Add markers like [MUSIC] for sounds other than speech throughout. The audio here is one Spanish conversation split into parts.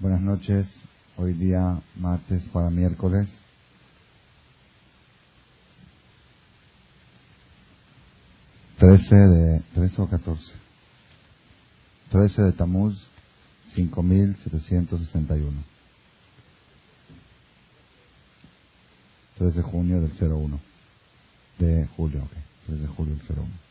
Buenas noches, hoy día martes para miércoles. Trece de, trece o catorce. Trece de Tamuz, cinco mil setecientos sesenta y uno. 3 de junio del 01. De julio, ok. 3 de julio del 01.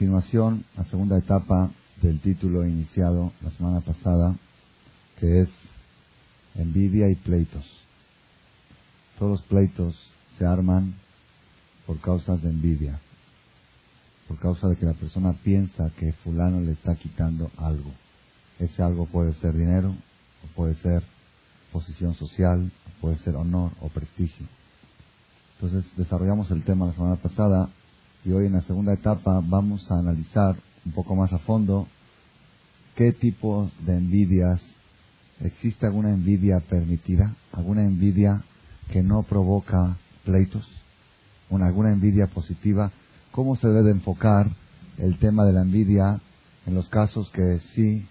Continuación, la segunda etapa del título iniciado la semana pasada, que es envidia y pleitos. Todos los pleitos se arman por causas de envidia, por causa de que la persona piensa que fulano le está quitando algo. Ese algo puede ser dinero, o puede ser posición social, o puede ser honor o prestigio. Entonces desarrollamos el tema la semana pasada y hoy en la segunda etapa vamos a analizar un poco más a fondo qué tipo de envidias existe alguna envidia permitida, alguna envidia que no provoca pleitos, una, alguna envidia positiva, cómo se debe enfocar el tema de la envidia en los casos que sí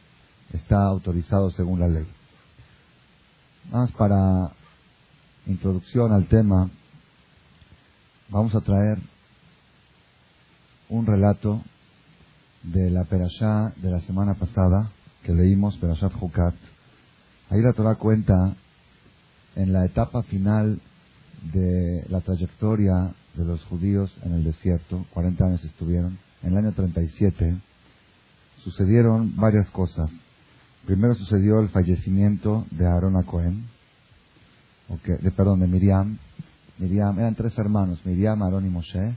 está autorizado según la ley. Más para introducción al tema, vamos a traer un relato de la Perashá de la semana pasada que leímos, Perashat Hukat. Ahí la Torah cuenta en la etapa final de la trayectoria de los judíos en el desierto, 40 años estuvieron, en el año 37 sucedieron varias cosas. Primero sucedió el fallecimiento de Aarón a Cohen, de, perdón, de Miriam. Miriam, eran tres hermanos, Miriam, Aarón y Moshe.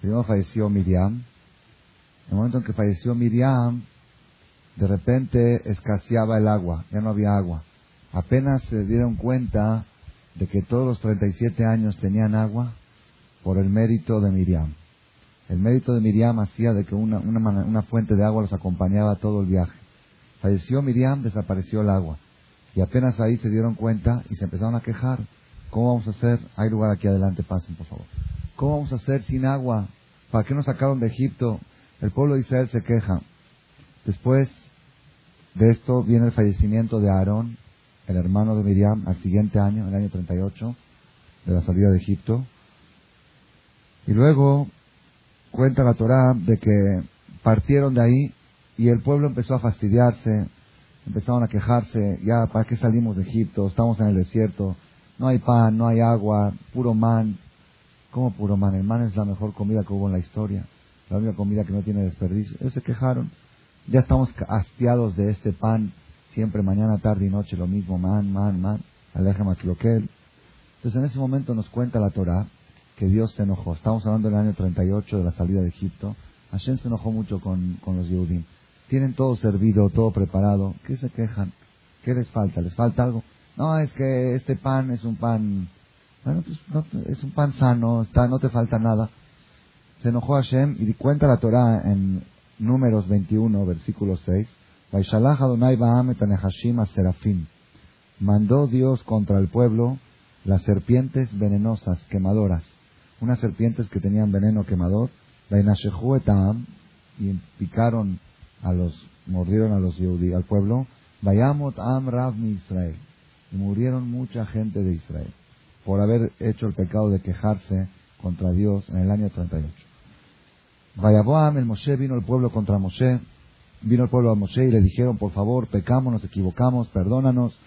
Primero falleció Miriam. En el momento en que falleció Miriam, de repente escaseaba el agua, ya no había agua. Apenas se dieron cuenta de que todos los 37 años tenían agua por el mérito de Miriam. El mérito de Miriam hacía de que una, una, una fuente de agua los acompañaba todo el viaje. Falleció Miriam, desapareció el agua. Y apenas ahí se dieron cuenta y se empezaron a quejar. ¿Cómo vamos a hacer? Hay lugar aquí adelante, pasen por favor. ¿Cómo vamos a hacer sin agua? ¿Para qué nos sacaron de Egipto? El pueblo de Israel se queja. Después de esto viene el fallecimiento de Aarón, el hermano de Miriam, al siguiente año, el año 38, de la salida de Egipto. Y luego cuenta la Torá de que partieron de ahí y el pueblo empezó a fastidiarse, empezaron a quejarse, ya, ¿para qué salimos de Egipto? Estamos en el desierto, no hay pan, no hay agua, puro man. ¿Cómo puro man? El man es la mejor comida que hubo en la historia, la única comida que no tiene desperdicio. Ellos se quejaron, ya estamos hastiados de este pan, siempre mañana, tarde y noche lo mismo, man, man, man, aleja Entonces en ese momento nos cuenta la Torah que Dios se enojó. Estamos hablando del año 38 de la salida de Egipto. Hashem se enojó mucho con, con los Yehudim. Tienen todo servido, todo preparado. ¿Qué se quejan? ¿Qué les falta? ¿Les falta algo? No, es que este pan es un pan, bueno, pues, no, es un pan sano, está, no te falta nada. Se enojó Hashem y cuenta la Torah en Números 21, versículo 6. serafim. Mandó Dios contra el pueblo las serpientes venenosas, quemadoras. Unas serpientes que tenían veneno quemador. Y picaron a los, mordieron a los Yehudi, al pueblo. Vayamot Am Rav Israel y murieron mucha gente de Israel por haber hecho el pecado de quejarse contra Dios en el año 38. Vayaboam, el Moshe, vino el pueblo contra Moshe, vino el pueblo a Moshe y le dijeron, por favor, pecamos, nos equivocamos, perdónanos,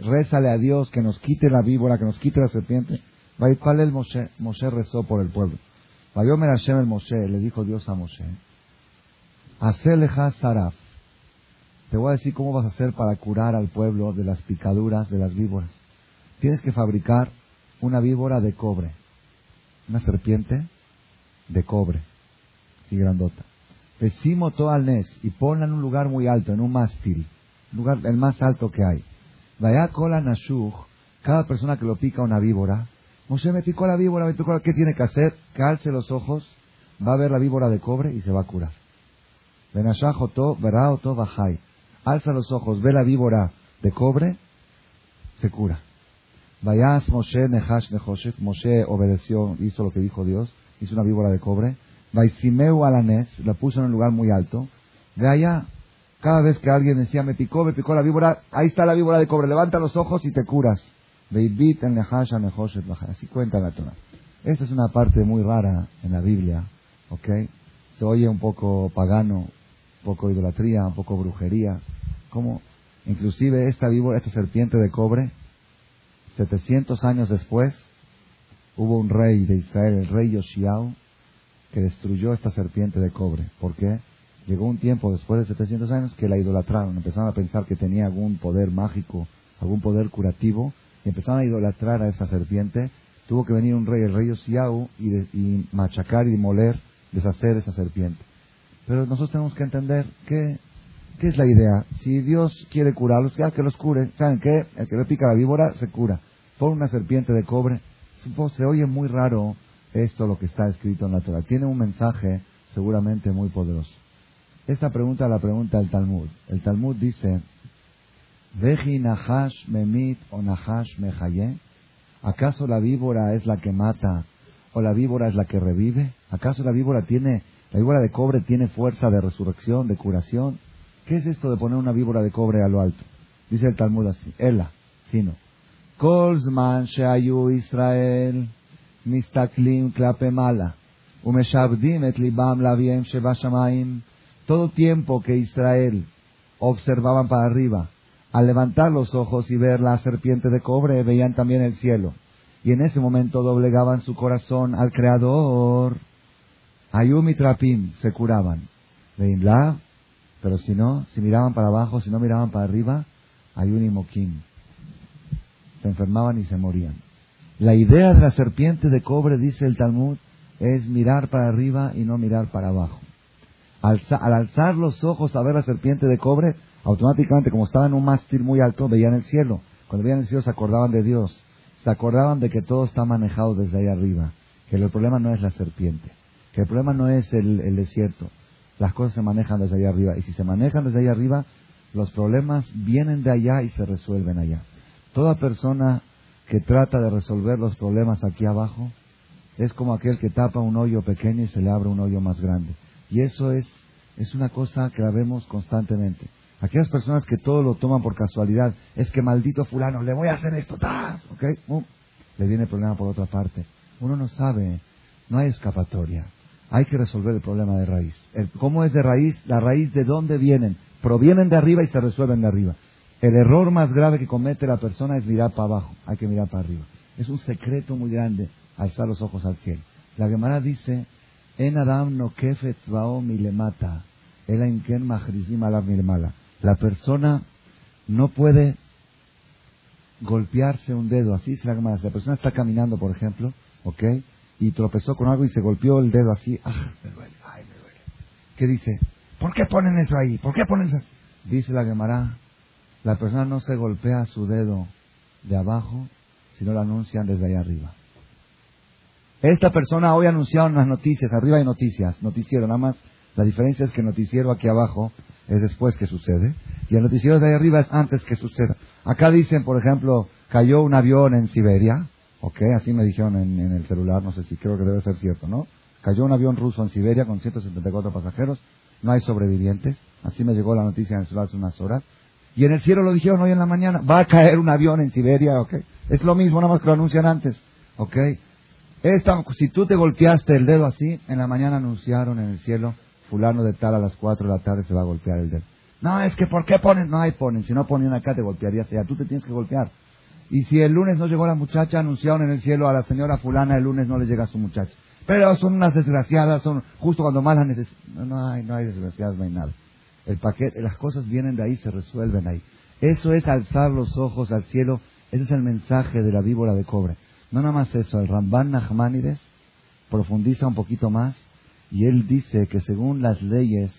rézale a Dios que nos quite la víbora, que nos quite la serpiente. Vaipal el Moshe, Moshe rezó por el pueblo. Vayomer Hashem el Moshe, le dijo Dios a Moshe, Haceleja Saraf, te voy a decir cómo vas a hacer para curar al pueblo de las picaduras de las víboras. Tienes que fabricar una víbora de cobre, una serpiente de cobre, y grandota. Todo al nes y ponla en un lugar muy alto, en un mástil, lugar el más alto que hay. Vaya cola nashuj, cada persona que lo pica una víbora, Moshe me picó la víbora, me picó la... ¿Qué tiene que hacer? Calce los ojos, va a ver la víbora de cobre y se va a curar. Benashajoto, Beraoto, Bajai. Alza los ojos, ve la víbora de cobre, se cura. Vayas Moshe Nehash Nehoshet. Moshe obedeció, hizo lo que dijo Dios, hizo una víbora de cobre. Vaisimeu Alanes, la puso en un lugar muy alto. Ve allá, cada vez que alguien decía, me picó, me picó la víbora, ahí está la víbora de cobre, levanta los ojos y te curas. Así cuenta la Torah. Esta es una parte muy rara en la Biblia, ¿ok? Se oye un poco pagano, un poco idolatría, un poco brujería. Como, inclusive esta víbora, esta serpiente de cobre, 700 años después, hubo un rey de Israel, el rey Yoshiao, que destruyó esta serpiente de cobre. ¿Por qué? Llegó un tiempo después de 700 años que la idolatraron, empezaron a pensar que tenía algún poder mágico, algún poder curativo, y empezaron a idolatrar a esa serpiente. Tuvo que venir un rey, el rey Osiau, y, y machacar y moler, deshacer esa serpiente. Pero nosotros tenemos que entender que, qué es la idea. Si Dios quiere curarlos, ya que los cure. ¿Saben qué? El que le pica la víbora se cura. Pon una serpiente de cobre. Se oye muy raro esto lo que está escrito en la Torah. Tiene un mensaje seguramente muy poderoso. Esta pregunta la pregunta el Talmud. El Talmud dice, Veji Nahash Memit o Nahash Mehaye. ¿Acaso la víbora es la que mata o la víbora es la que revive? ¿Acaso la víbora tiene, la víbora de cobre tiene fuerza de resurrección, de curación? ¿Qué es esto de poner una víbora de cobre a lo alto? Dice el Talmud así, Ela, sino. Todo tiempo que Israel observaban para arriba, al levantar los ojos y ver la serpiente de cobre, veían también el cielo. Y en ese momento doblegaban su corazón al Creador. Ayumi Trapim se curaban. la, pero si no, si miraban para abajo, si no miraban para arriba, Ayuni Mokim. Se enfermaban y se morían. La idea de la serpiente de cobre, dice el Talmud, es mirar para arriba y no mirar para abajo al alzar los ojos a ver la serpiente de cobre, automáticamente, como estaba en un mástil muy alto, veían el cielo. Cuando veían el cielo se acordaban de Dios. Se acordaban de que todo está manejado desde ahí arriba. Que el problema no es la serpiente. Que el problema no es el, el desierto. Las cosas se manejan desde ahí arriba. Y si se manejan desde ahí arriba, los problemas vienen de allá y se resuelven allá. Toda persona que trata de resolver los problemas aquí abajo es como aquel que tapa un hoyo pequeño y se le abre un hoyo más grande. Y eso es, es una cosa que la vemos constantemente. Aquellas personas que todo lo toman por casualidad, es que maldito fulano, le voy a hacer esto, ¡tas! ¿ok? le viene el problema por otra parte. Uno no sabe, no hay escapatoria. Hay que resolver el problema de raíz. El, ¿Cómo es de raíz? La raíz de dónde vienen. Provienen de arriba y se resuelven de arriba. El error más grave que comete la persona es mirar para abajo. Hay que mirar para arriba. Es un secreto muy grande alzar los ojos al cielo. La Gemara dice en Adam no milemata. La persona no puede golpearse un dedo, así se la Si la persona está caminando, por ejemplo, ¿ok? Y tropezó con algo y se golpeó el dedo así, ¡ah, me duele! ¡ay, me duele! ¿Qué dice? ¿Por qué ponen eso ahí? ¿Por qué ponen eso? Dice la Gemara, la persona no se golpea su dedo de abajo, sino lo anuncian desde ahí arriba. Esta persona hoy anunciado en las noticias, arriba hay noticias, noticiero nada más. La diferencia es que el noticiero aquí abajo es después que sucede y el noticiero de ahí arriba es antes que suceda. Acá dicen, por ejemplo, cayó un avión en Siberia, ok, así me dijeron en, el celular, no sé si creo que debe ser cierto, ¿no? Cayó un avión ruso en Siberia con 174 pasajeros, no hay sobrevivientes, así me llegó la noticia en el celular hace unas horas. Y en el cielo lo dijeron hoy en la mañana, va a caer un avión en Siberia, ok. Es lo mismo, nada más que lo anuncian antes, ok. Esta, si tú te golpeaste el dedo así, en la mañana anunciaron en el cielo, fulano de tal a las 4 de la tarde se va a golpear el dedo. No, es que ¿por qué ponen? No hay ponen. Si no ponían acá te golpearías ya. Tú te tienes que golpear. Y si el lunes no llegó la muchacha, anunciaron en el cielo a la señora fulana, el lunes no le llega a su muchacha. Pero son unas desgraciadas, son justo cuando más las necesitan. No, hay, no hay desgraciadas, no hay nada. El paquete, las cosas vienen de ahí, se resuelven ahí. Eso es alzar los ojos al cielo. Ese es el mensaje de la víbora de cobre. No nada más eso, el Ramban Nachmanides profundiza un poquito más y él dice que según las leyes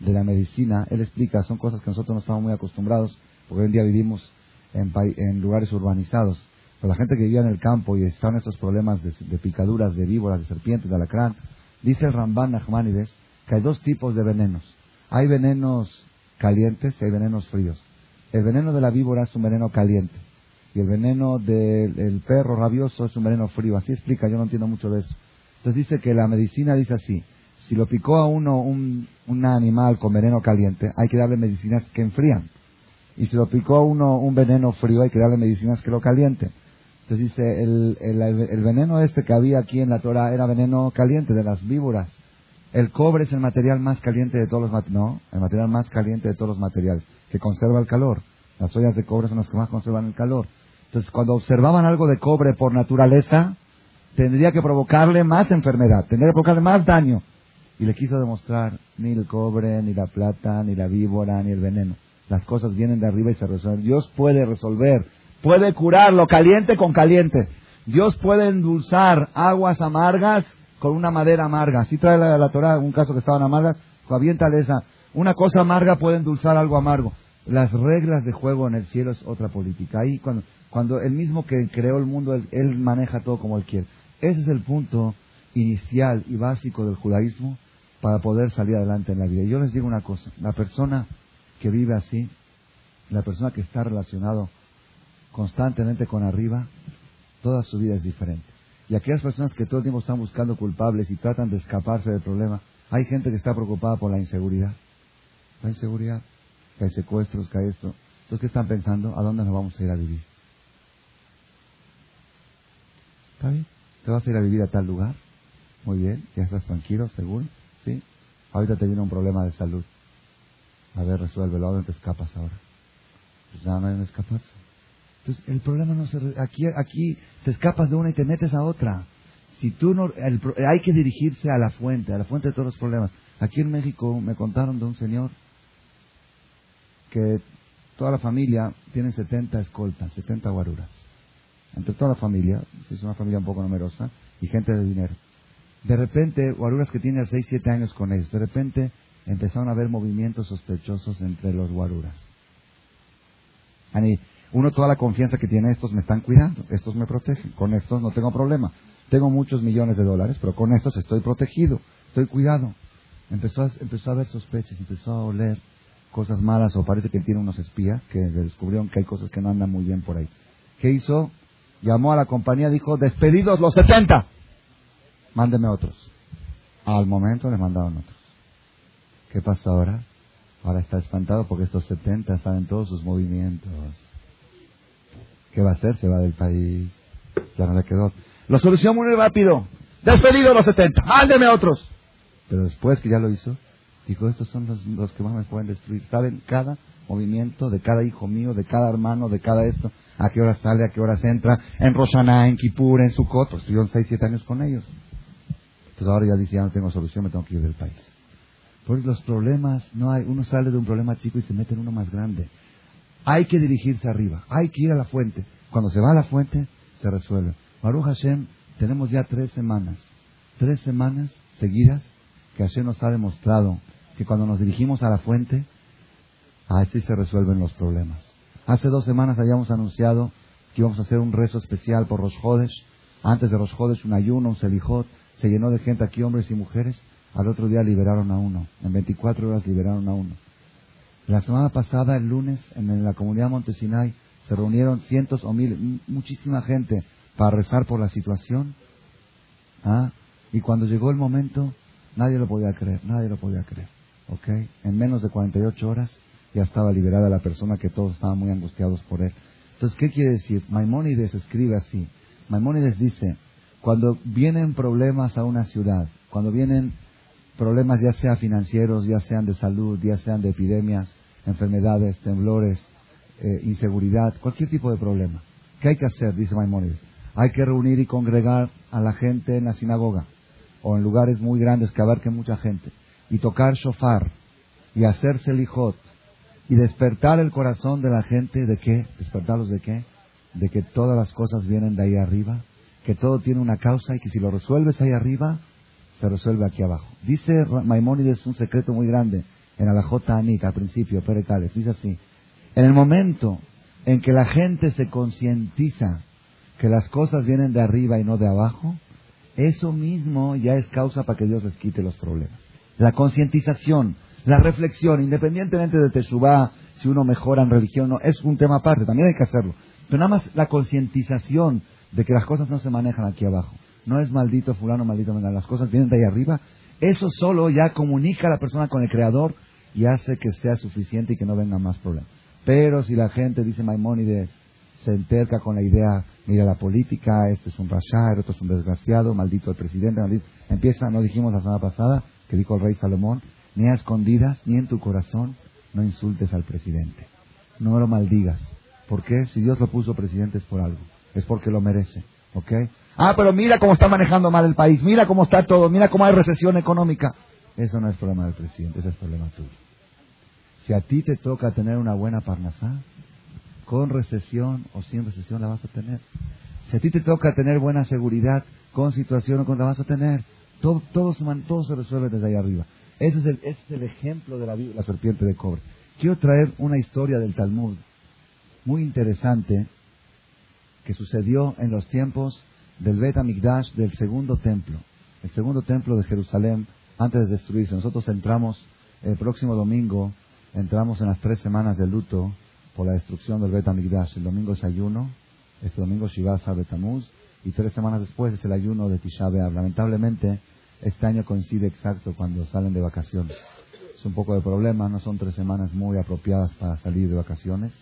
de la medicina, él explica, son cosas que nosotros no estamos muy acostumbrados, porque hoy en día vivimos en, en lugares urbanizados. Pero la gente que vivía en el campo y están estos problemas de, picaduras, de víboras, de serpientes, de alacrán, dice el Ramban Nachmanides que hay dos tipos de venenos. Hay venenos calientes y hay venenos fríos. El veneno de la víbora es un veneno caliente y el veneno del perro rabioso es un veneno frío. Así explica, yo no entiendo mucho de eso. Entonces dice que la medicina dice así, si lo picó a uno un, animal con veneno caliente, hay que darle medicinas que enfrían. Y si lo picó a uno un veneno frío, hay que darle medicinas que lo calienten. Entonces dice, el, el, el, veneno este que había aquí en la Torah era veneno caliente de las víboras. El cobre es el material más caliente de todos los materiales. No, el material más caliente de todos los materiales, que conserva el calor. Las ollas de cobre son las que más conservan el calor. Entonces, cuando observaban algo de cobre por naturaleza, tendría que provocarle más enfermedad, tendría que provocarle más daño. Y le quiso demostrar ni el cobre, ni la plata, ni la víbora, ni el veneno. Las cosas vienen de arriba y se resuelven. Dios puede resolver puede curar lo caliente con caliente. Dios puede endulzar aguas amargas con una madera amarga. Así trae la, la Torah un caso que estaban amargas, aviéntale esa. Una cosa amarga puede endulzar algo amargo. Las reglas de juego en el cielo es otra política. Ahí cuando, cuando el mismo que creó el mundo, él, él maneja todo como él quiere. Ese es el punto inicial y básico del judaísmo para poder salir adelante en la vida. Y yo les digo una cosa, la persona que vive así, la persona que está relacionado constantemente con arriba, toda su vida es diferente. Y aquellas personas que todo el tiempo están buscando culpables y tratan de escaparse del problema, hay gente que está preocupada por la inseguridad. La inseguridad, que hay secuestros, que hay esto. Entonces, ¿qué están pensando? ¿A dónde nos vamos a ir a vivir? ¿Está bien? ¿Te vas a ir a vivir a tal lugar? Muy bien, ya estás tranquilo, seguro, ¿sí? Ahorita te viene un problema de salud. A ver, resuélvelo, ¿a dónde te escapas ahora? Pues nada, no escaparse. Entonces, el problema no se... Aquí, aquí te escapas de una y te metes a otra. Si tú no... hay que dirigirse a la fuente, a la fuente de todos los problemas. Aquí en México me contaron de un señor que toda la familia tiene 70 escoltas, 70 guaruras. Entre toda la familia, es una familia un poco numerosa, y gente de dinero. De repente, guaruras que tienen 6, 7 años con ellos, de repente empezaron a haber movimientos sospechosos entre los guaruras uno toda la confianza que tiene, estos me están cuidando, estos me protegen, con estos no tengo problema. Tengo muchos millones de dólares, pero con estos estoy protegido, estoy cuidado. Empezó a, empezó a ver sospechas, empezó a oler cosas malas o parece que tiene unos espías que descubrieron que hay cosas que no andan muy bien por ahí. ¿Qué hizo? Llamó a la compañía, dijo, despedidos los 70, mándeme otros. Al momento le mandaron otros. ¿Qué pasa ahora? Ahora está espantado porque estos 70 saben todos sus movimientos ¿Qué va a hacer? Se va del país. Ya no le quedó. Lo solucionó muy rápido. Despedido los 70. Mándeme otros. Pero después que ya lo hizo, dijo, estos son los, que más me pueden destruir. Saben cada movimiento de cada hijo mío, de cada hermano, de cada esto. A qué hora sale, a qué hora se entra. En Roshaná, en Kippur, en Sukkot. Pues estuvieron 6, 7 años con ellos. Entonces ahora ya dice, ya no tengo solución, me tengo que ir del país. Pues los problemas, no hay, uno sale de un problema chico y se mete en uno más grande. Hay que dirigirse arriba, hay que ir a la fuente. Cuando se va a la fuente, se resuelve. Baruch Hashem, tenemos ya tres semanas, tres semanas seguidas que Hashem nos ha demostrado que cuando nos dirigimos a la fuente, así se resuelven los problemas. Hace dos semanas habíamos anunciado que íbamos a hacer un rezo especial por los Jodes. Antes de los Jodes, un ayuno, un selijot. Se llenó de gente aquí, hombres y mujeres. Al otro día liberaron a uno. En 24 horas liberaron a uno. La semana pasada, el lunes, en la comunidad Montesinay, se reunieron cientos o miles, muchísima gente para rezar por la situación. ¿ah? Y cuando llegó el momento, nadie lo podía creer, nadie lo podía creer. ¿ok? En menos de 48 horas ya estaba liberada la persona que todos estaban muy angustiados por él. Entonces, ¿qué quiere decir? Maimónides escribe así. Maimónides dice, cuando vienen problemas a una ciudad, cuando vienen problemas ya sean financieros, ya sean de salud, ya sean de epidemias, enfermedades, temblores, eh, inseguridad, cualquier tipo de problema. ¿Qué hay que hacer? Dice Maimónides. Hay que reunir y congregar a la gente en la sinagoga o en lugares muy grandes que abarquen mucha gente y tocar shofar y hacer selijot y despertar el corazón de la gente de qué? Despertarlos de qué? De que todas las cosas vienen de ahí arriba, que todo tiene una causa y que si lo resuelves ahí arriba, se resuelve aquí abajo. Dice Maimónides un secreto muy grande en Alajota al principio, Peretales, dice así, en el momento en que la gente se concientiza que las cosas vienen de arriba y no de abajo, eso mismo ya es causa para que Dios les quite los problemas. La concientización, la reflexión, independientemente de Teshuvah, si uno mejora en religión o no, es un tema aparte, también hay que hacerlo. Pero nada más la concientización de que las cosas no se manejan aquí abajo. No es maldito fulano, maldito menal, las cosas vienen de ahí arriba. Eso solo ya comunica a la persona con el Creador y hace que sea suficiente y que no vengan más problemas. Pero si la gente, dice Maimónides, se enterca con la idea, mira la política, este es un rasha, el otro es un desgraciado, maldito el presidente. Empieza, no dijimos la semana pasada, que dijo el rey Salomón, ni a escondidas, ni en tu corazón, no insultes al presidente. No lo maldigas. ¿Por qué? Si Dios lo puso presidente es por algo. Es porque lo merece. ¿Ok? Ah, pero mira cómo está manejando mal el país. Mira cómo está todo. Mira cómo hay recesión económica. Eso no es problema del presidente. Ese es problema tuyo. Si a ti te toca tener una buena parnasá, con recesión o sin recesión la vas a tener. Si a ti te toca tener buena seguridad, con situación o con la vas a tener. Todo, todo, se, todo se resuelve desde ahí arriba. Ese es el, es el ejemplo de la, la serpiente de cobre. Quiero traer una historia del Talmud muy interesante que sucedió en los tiempos del Bet Amigdash del segundo templo, el segundo templo de Jerusalén antes de destruirse. Nosotros entramos el próximo domingo, entramos en las tres semanas de luto por la destrucción del Bet Amigdash. El domingo es ayuno, este domingo Shiva Betamuz y tres semanas después es el ayuno de Tisha. Lamentablemente este año coincide exacto cuando salen de vacaciones. Es un poco de problema, no son tres semanas muy apropiadas para salir de vacaciones,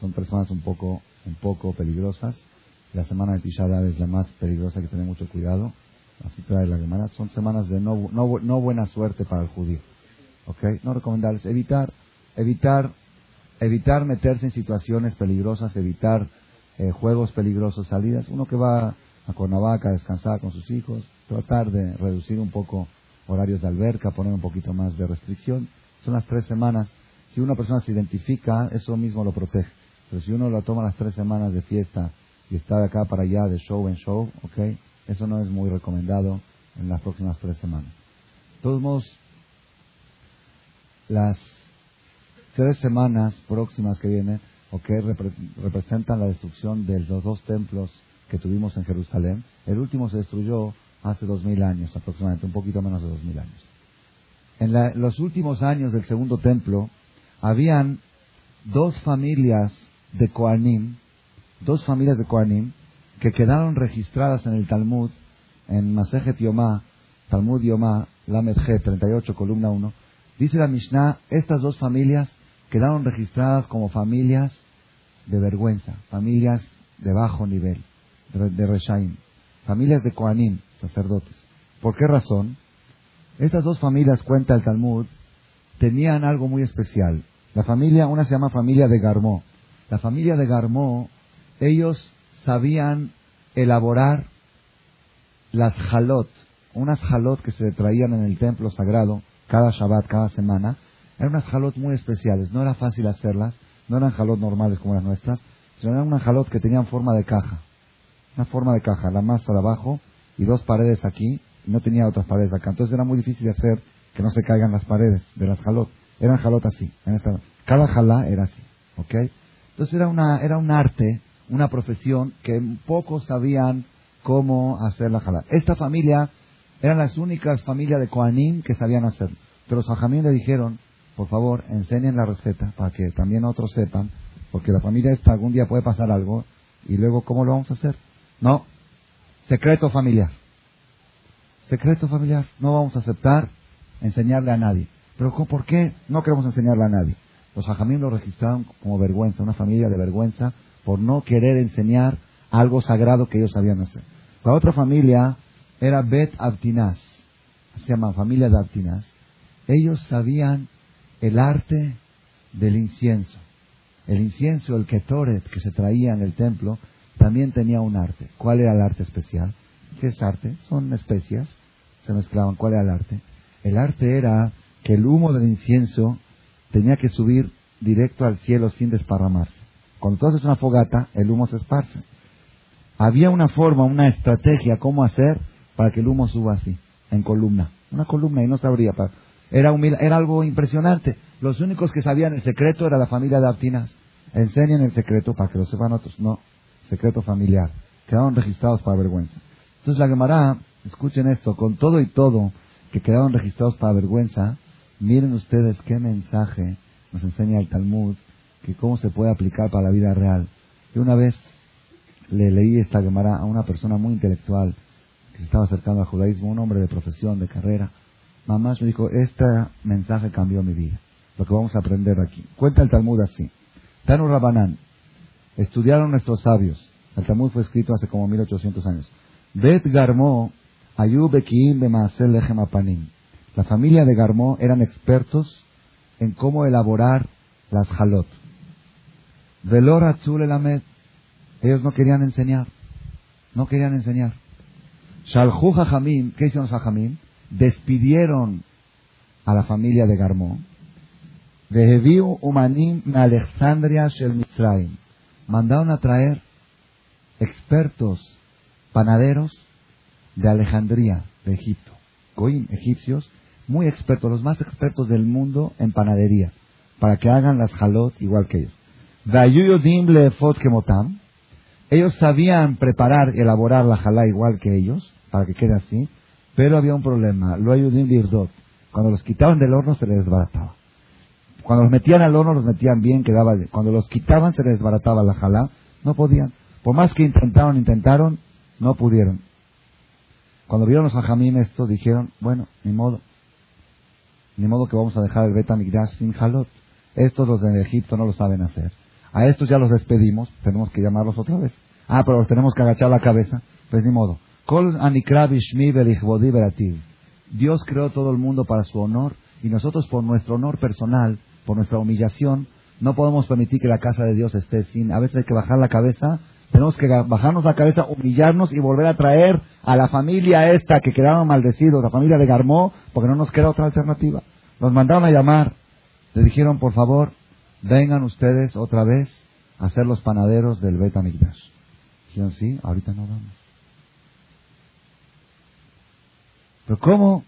son tres semanas un poco, un poco peligrosas. La semana de Tisha es la más peligrosa, hay que tener mucho cuidado. Así trae la semana. Son semanas de no, no, no buena suerte para el judío. ¿Ok? No recomendarles. Evitar, evitar, evitar meterse en situaciones peligrosas, evitar eh, juegos peligrosos, salidas. Uno que va a Cuernavaca a descansar con sus hijos, tratar de reducir un poco horarios de alberca, poner un poquito más de restricción. Son las tres semanas. Si una persona se identifica, eso mismo lo protege. Pero si uno lo toma las tres semanas de fiesta y está de acá para allá, de show en show, ¿ok? Eso no es muy recomendado en las próximas tres semanas. De todos modos, las tres semanas próximas que vienen, ¿ok? representan la destrucción de los dos templos que tuvimos en Jerusalén. El último se destruyó hace dos mil años aproximadamente, un poquito menos de dos mil años. En los últimos años del segundo templo, habían dos familias de Koanim, dos familias de Koanim, que quedaron registradas en el Talmud, en Masejet Yomá, Talmud Yomá, Lamed G, 38, columna 1, dice la Mishnah, estas dos familias quedaron registradas como familias de vergüenza, familias de bajo nivel, de, Reshaim, familias de Koanim, sacerdotes. ¿Por qué razón? Estas dos familias, cuenta el Talmud, tenían algo muy especial. La familia, una se llama familia de Garmó. La familia de Garmó, ellos sabían elaborar las halot, unas halot que se traían en el templo sagrado cada Shabbat, cada semana. Eran unas halot muy especiales, no era fácil hacerlas, no eran halot normales como las nuestras, sino eran unas halot que tenían forma de caja. Una forma de caja, la masa de abajo y dos paredes aquí, y no tenía otras paredes acá. Entonces era muy difícil de hacer que no se caigan las paredes de las jalot. Eran jalot así. En esta, cada jalá era así. ¿Ok? Entonces era, una, era un arte, una profesión que pocos sabían cómo hacer la jalá. Esta familia eran las únicas familias de Koanim que sabían hacer. Pero los ajamín le dijeron, por favor, enseñen la receta para que también otros sepan, porque la familia esta algún día puede pasar algo y luego ¿cómo lo vamos a hacer? No, Secreto familiar. Secreto familiar. No vamos a aceptar enseñarle a nadie. Pero ¿por qué no queremos enseñarle a nadie? Los hajamim lo registraron como vergüenza, una familia de vergüenza, por no querer enseñar algo sagrado que ellos sabían hacer. La otra familia era Bet Abtinaz, se llama familia de Abtinaz. Ellos sabían el arte del incienso. El incienso, el ketoret que se traía en el templo, también tenía un arte. ¿Cuál era el arte especial? ¿Qué es arte? Son especias, se mezclaban. ¿Cuál era el arte? El arte era que el humo del incienso tenía que subir directo al cielo sin desparramarse. Cuando tú haces una fogata, el humo se esparce. Había una forma, una estrategia, cómo hacer para que el humo suba así, en columna. Una columna y no sabría. Era, era algo impresionante. Los únicos que sabían el secreto era la familia de Aptinas. Enseñan el secreto para que lo sepan otros. No, secreto familiar. quedaron registrados para vergüenza. Entonces la Gemara, escuchen esto, con todo y todo que quedaron registrados para vergüenza, miren ustedes qué mensaje nos enseña el Talmud, que cómo se puede aplicar para la vida real. Yo una vez le leí esta Gemara a una persona muy intelectual que se estaba acercando al judaísmo, un hombre de profesión, de carrera. Mamás me dijo, este mensaje cambió mi vida, lo que vamos a aprender aquí. Cuenta el Talmud así. Tanu Rabanán, estudiaron nuestros sabios. El Talmud fue escrito hace como 1800 años. Bet Garmó, Ayub Ekim Lechem Apanim. La familia de Garmó eran expertos en cómo elaborar las halot. Velor Atzul Elamed, ellos no querían enseñar. No querían enseñar. Shalhu Jajamim, ¿qué hicieron los Jajamim? Despidieron a la familia de Garmó. Veheviu Umanim Alexandria Shel Mitzrayim. Mandaron a traer expertos panaderos de Alejandría, de Egipto. Goim, egipcios, muy expertos, los más expertos del mundo en panadería, para que hagan las halot igual que ellos. Ellos sabían preparar y elaborar la jalá igual que ellos, para que quede así, pero había un problema. Lo ayudim lirdot. Cuando los quitaban del horno se les desbarataba. Cuando los metían al horno los metían bien, quedaba. Cuando los quitaban se les desbarataba la jalá. No podían. Por más que intentaron, intentaron, no pudieron. Cuando vieron los ajamín esto, dijeron, bueno, ni modo. Ni modo que vamos a dejar el Betamigdash sin jalot. Estos los de Egipto no lo saben hacer. A estos ya los despedimos, tenemos que llamarlos otra vez. Ah, pero los tenemos que agachar la cabeza. Pues ni modo. Dios creó todo el mundo para su honor y nosotros por nuestro honor personal, por nuestra humillación, no podemos permitir que la casa de Dios esté sin. A veces hay que bajar la cabeza, tenemos que bajarnos la cabeza, humillarnos y volver a traer a la familia esta que quedaron maldecidos, la familia de Garmó, porque no nos queda otra alternativa. Nos mandaron a llamar, le dijeron, por favor, vengan ustedes otra vez a ser los panaderos del Bet Dijeron, sí, ahorita no vamos. Pero ¿cómo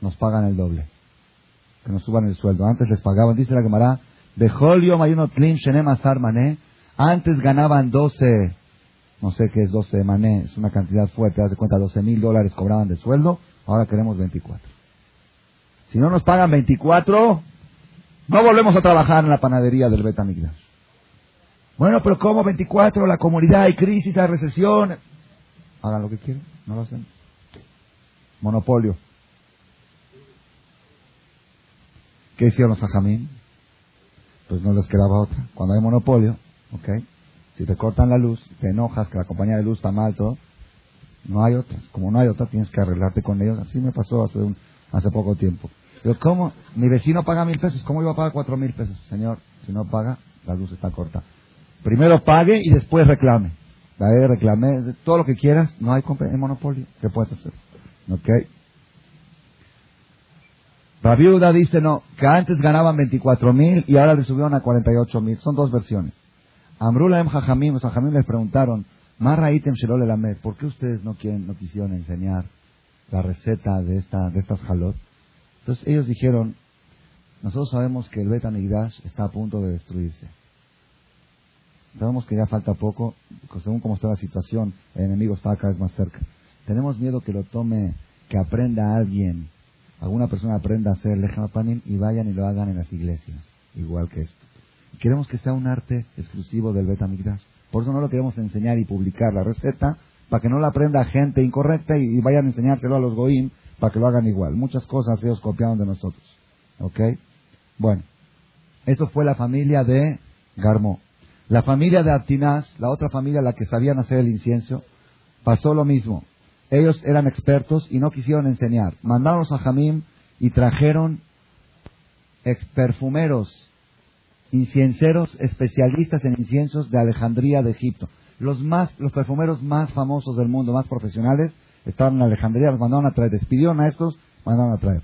nos pagan el doble? Que nos suban el sueldo. Antes les pagaban, dice la Gemara, de Jolio Mayuno Tlim Shenem Asar Mané. Antes ganaban 12, no sé qué es 12 mané, es una cantidad fuerte, haz de cuenta, 12 mil dólares cobraban de sueldo, ahora queremos 24. Si no nos pagan 24, no volvemos a trabajar en la panadería del Betamigdash. Bueno, pero ¿cómo 24? La comunidad, hay crisis, hay recesión. Hagan lo que quieran, no lo hacen. Monopolio. ¿Qué hicieron los ajamín? Pues no les quedaba otra. Cuando hay monopolio, ¿ok? Si te cortan la luz, te enojas que la compañía de luz está mal, todo, no hay otra. Como no hay otra, tienes que arreglarte con ellos. Así me pasó hace, un, hace poco tiempo. Pero ¿cómo? Mi vecino paga mil pesos, ¿cómo iba a pagar cuatro mil pesos? Señor, si no paga, la luz está corta. Primero pague y después reclame. La reclame, todo lo que quieras, no hay monopolio. ¿Qué puedes hacer? ¿Ok? La viuda dice, no, que antes ganaban 24 mil y ahora le subieron a 48 mil. Son dos versiones. Amrula em Jajamim, los Jajamim les preguntaron, Marra item Lamed, ¿por qué ustedes no quieren, no quisieron enseñar la receta de esta, de estas jalot? Entonces ellos dijeron, nosotros sabemos que el Bet está a punto de destruirse. Sabemos que ya falta poco, según cómo está la situación, el enemigo está cada vez más cerca. Tenemos miedo que lo tome, que aprenda alguien, alguna persona aprenda a hacer panim y vayan y lo hagan en las iglesias, igual que esto. Queremos que sea un arte exclusivo del Betamigdash. Por eso no lo queremos enseñar y publicar la receta, para que no la aprenda gente incorrecta y, vayan a enseñárselo a los goim para que lo hagan igual. Muchas cosas ellos copiaron de nosotros. Bueno, eso fue la familia de Garmó. La familia de Artinaz, la otra familia, la que sabían hacer el incienso, pasó lo mismo. Ellos eran expertos y no quisieron enseñar. Mandaron a Jamim y trajeron perfumeros incienseros especialistas en inciensos de Alejandría de Egipto. Los más, los perfumeros más famosos del mundo, más profesionales, estaban en Alejandría, los mandaron a traer, despidieron a estos, mandaron a traer.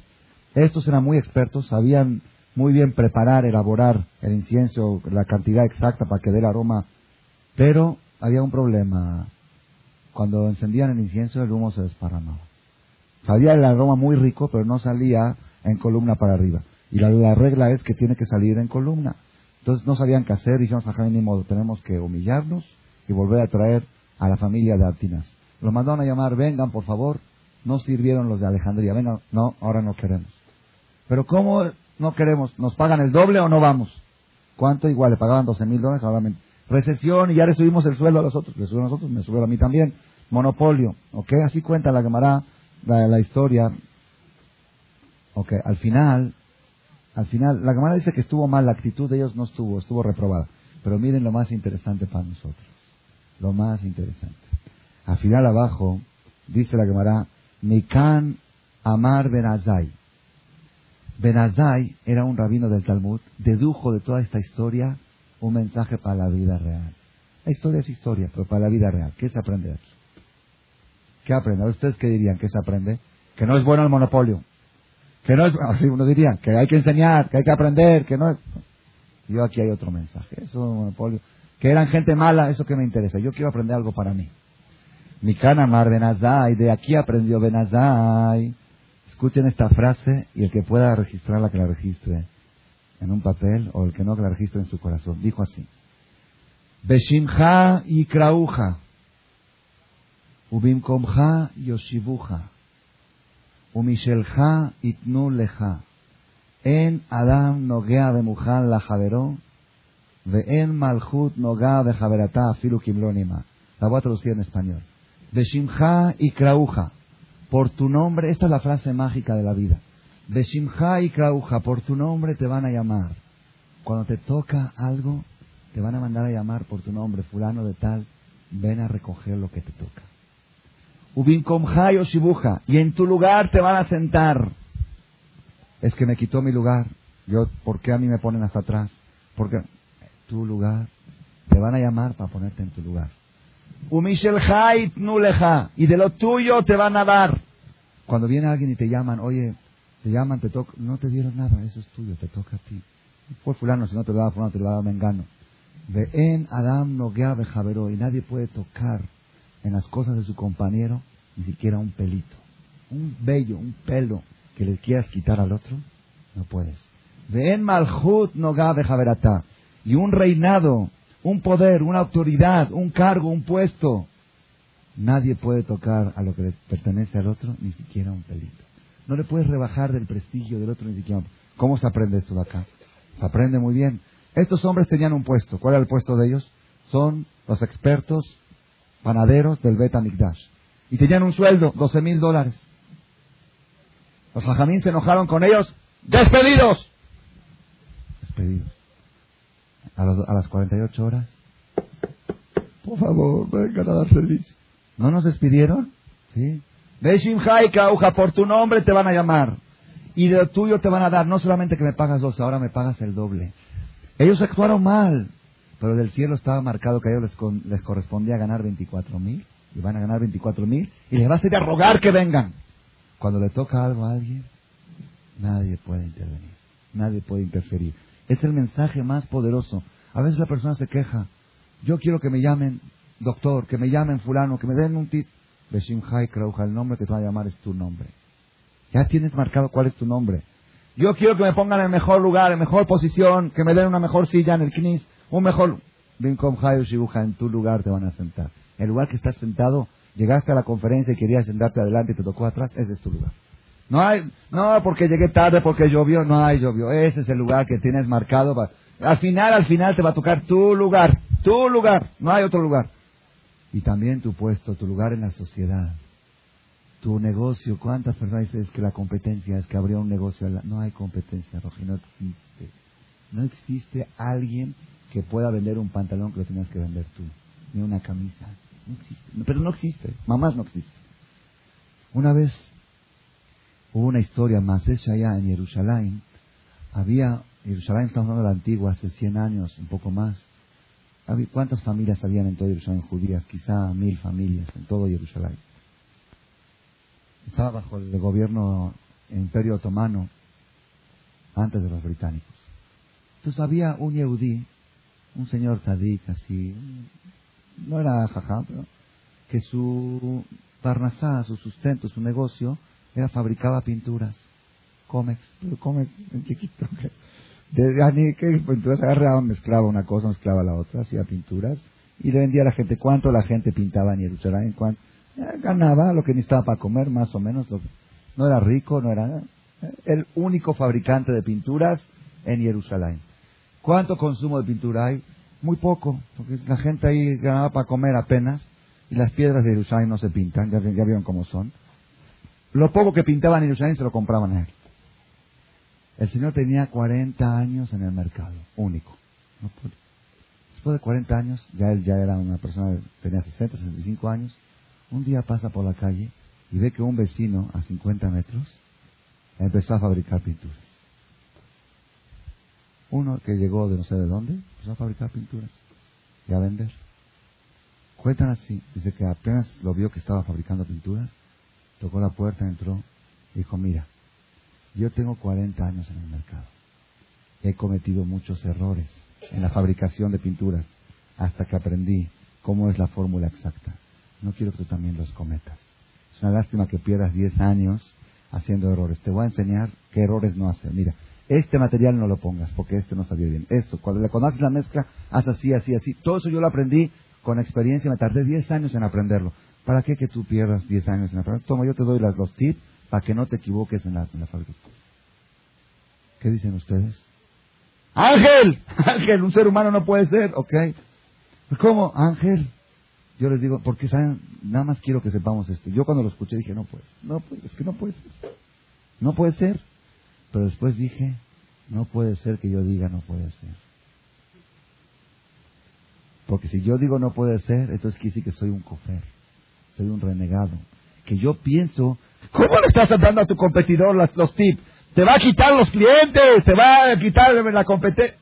Estos eran muy expertos, sabían muy bien preparar, elaborar el incienso, la cantidad exacta para que dé el aroma, pero había un problema. Cuando encendían el incienso, el humo se desparramaba. Salía el aroma muy rico, pero no salía en columna para arriba. Y la regla es que tiene que salir en columna. Entonces no sabían qué hacer, dijeron a ni modo, tenemos que humillarnos y volver a traer a la familia de Artinas. Los mandaron a llamar, vengan por favor, no sirvieron los de Alejandría, vengan, no, ahora no queremos. Pero ¿cómo no queremos? ¿Nos pagan el doble o no vamos? ¿Cuánto? Igual, le pagaban 12 mil dólares, ahora recesión y ya le subimos el sueldo a los otros, le subió a nosotros, me subió a mí también, monopolio, ¿ok? Así cuenta la Gemara, la, la historia, ok, al final, al final, la Gemara dice que estuvo mal, la actitud de ellos no estuvo, estuvo reprobada, pero miren lo más interesante para nosotros, lo más interesante. Al final abajo, dice la Gemara, Mikan Amar Benazai. Benazai era un rabino del Talmud, dedujo de toda esta historia un mensaje para la vida real. La historia es historia, pero para la vida real. ¿Qué se aprende de aquí? ¿Qué aprende? ¿Ustedes qué dirían? ¿Qué se aprende? Que no es bueno el monopolio. Que no es, [LAUGHS] así uno diría, que hay que enseñar, que hay que aprender, que no es. Yo aquí hay otro mensaje. Eso es monopolio. Que eran gente mala, eso que me interesa. Yo quiero aprender algo para mí. Mikana Mar Benazai, de aquí aprendió Benazai. Escuchen esta frase y el que pueda registrarla, que la registre en un papel o el que no que la registre en su corazón. Dijo así. Beshimcha yikrauja, ubimkomcha yoshibuja, umishelcha itnu leja, en Adam nogea la la ve en malchut nogea javerata afilu kimlonima. La voy a traducir en español. Beshimcha yikrauja, por tu nombre, esta es la frase mágica de la vida. Beshimha y Krauja, por tu nombre te van a llamar. Cuando te toca algo, te van a mandar a llamar por tu nombre, fulano de tal, ven a recoger lo que te toca. Ubinkomha y Shibuja, y en tu lugar te van a sentar. Es que me quitó mi lugar. Yo, ¿por qué a mí me ponen hasta atrás? Porque tu lugar, te van a llamar para ponerte en tu lugar. Y de lo tuyo te van a dar. Cuando viene alguien y te llaman, oye, te llaman, te toca, no te dieron nada, eso es tuyo, te toca a ti. Fue fulano, si no te lo daba fulano, te lo daba mengano. Ve en Adam Noguea Javero y nadie puede tocar en las cosas de su compañero ni siquiera un pelito. Un vello, un pelo que le quieras quitar al otro, no puedes. Ve en Malhut Noguea Javerata y un reinado, un poder, una autoridad, un cargo, un puesto. Nadie puede tocar a lo que le pertenece al otro, ni siquiera un pelito. No le puedes rebajar del prestigio del otro ni siquiera. ¿Cómo se aprende esto de acá? Se aprende muy bien. Estos hombres tenían un puesto. ¿Cuál era el puesto de ellos? Son los expertos panaderos del Bet Mikdash. Y tenían un sueldo, 12 mil dólares. Los hajamín se enojaron con ellos. ¡Despedidos! Despedidos. A, a las 48 horas. Por favor, vengan a dar servicio. ¿No nos despidieron? Sí. Beshim Cauja, por tu nombre te van a llamar. Y de tuyo te van a dar, no solamente que me pagas dos, ahora me pagas el doble. Ellos actuaron mal, pero del cielo estaba marcado que a ellos les, correspondía ganar 24 mil, y van a ganar 24 mil, y les vas a ir a rogar que vengan. Cuando le toca algo a alguien, nadie puede intervenir, nadie puede interferir. Es el mensaje más poderoso. A veces la persona se queja, yo quiero que me llamen doctor, que me llamen fulano, que me den un título. Beshim Hai el nombre que te va a llamar es tu nombre. Ya tienes marcado cuál es tu nombre. Yo quiero que me pongan en el mejor lugar, en mejor posición, que me den una mejor silla en el knis, un mejor... Binkom Hai en tu lugar te van a sentar. El lugar que estás sentado, llegaste a la conferencia y querías sentarte adelante y te tocó atrás, ese es tu lugar. No hay, no, porque llegué tarde, porque llovió, no hay llovió. Ese es el lugar que tienes marcado. Al final, al final te va a tocar tu lugar, tu lugar, no hay otro lugar y también tu puesto, tu lugar en la sociedad, tu negocio. ¿Cuántas personas dicen que la competencia es que habría un negocio? No hay competencia, Rogi, no existe. No existe alguien que pueda vender un pantalón que lo tengas que vender tú, ni una camisa. No existe. Pero no existe, mamás no existe. Una vez hubo una historia más, es allá en Jerusalén, había, Jerusalén estamos hablando de la antigua, hace 100 años, un poco más, ¿Cuántas familias habían en todo Jerusalén judías? Quizá mil familias en todo Jerusalén. Estaba bajo el gobierno imperio otomano antes de los británicos. Entonces había un yehudí, un señor tzadik así, no era jajá, pero que su parnasá, su sustento, su negocio, era fabricaba pinturas, cómex, pero cómex en chiquito. [LAUGHS] De, que pinturas agarraba, mezclaba una cosa, mezclaba la otra, hacía pinturas y le vendía a la gente cuánto la gente pintaba en Jerusalén, cuánto. Eh, ganaba lo que necesitaba para comer, más o menos. no era rico, no era eh, el único fabricante de pinturas en Jerusalén. ¿Cuánto consumo de pintura hay? Muy poco, porque la gente ahí ganaba para comer apenas y las piedras de Jerusalén no se pintan, ya, ya vieron cómo son. Lo poco que pintaban en Jerusalén se lo compraban a él. El Señor tenía 40 años en el mercado, único. Después de 40 años, ya él ya era una persona, tenía 60, 65 años, un día pasa por la calle y ve que un vecino a 50 metros empezó a fabricar pinturas. Uno que llegó de no sé de dónde, empezó a fabricar pinturas y a vender. Cuentan así, dice que apenas lo vio que estaba fabricando pinturas, tocó la puerta, entró dijo, mira, yo tengo 40 años en el mercado. He cometido muchos errores en la fabricación de pinturas hasta que aprendí cómo es la fórmula exacta no quiero que tú también los cometas. Es una lástima que pierdas 10 años haciendo errores. Te voy a enseñar qué errores no hacer. Mira, este material no lo pongas porque este no salió bien. Esto, cuando le conoces la mezcla, haz así, así, así. Todo eso yo lo aprendí con experiencia, me tardé 10 años en aprenderlo. ¿Para qué que tú pierdas 10 años en aprenderlo? Toma, yo te doy las, los tips para que no te equivoques en la, en la fabricación. ¿Qué dicen ustedes? Ángel, [LAUGHS] Ángel, un ser humano no puede ser, ¿ok? ¿Cómo? Ángel, yo les digo, porque saben, nada más quiero que sepamos esto. Yo cuando lo escuché dije, no puede, no puede, es que no puede ser. No puede ser. Pero después dije, no puede ser que yo diga no puede ser. Porque si yo digo no puede ser, entonces quiere decir que soy un cofer, soy un renegado. Que yo pienso, ¿cómo le estás dando a tu competidor los, los tips? Te va a quitar los clientes, te va a quitar la competencia.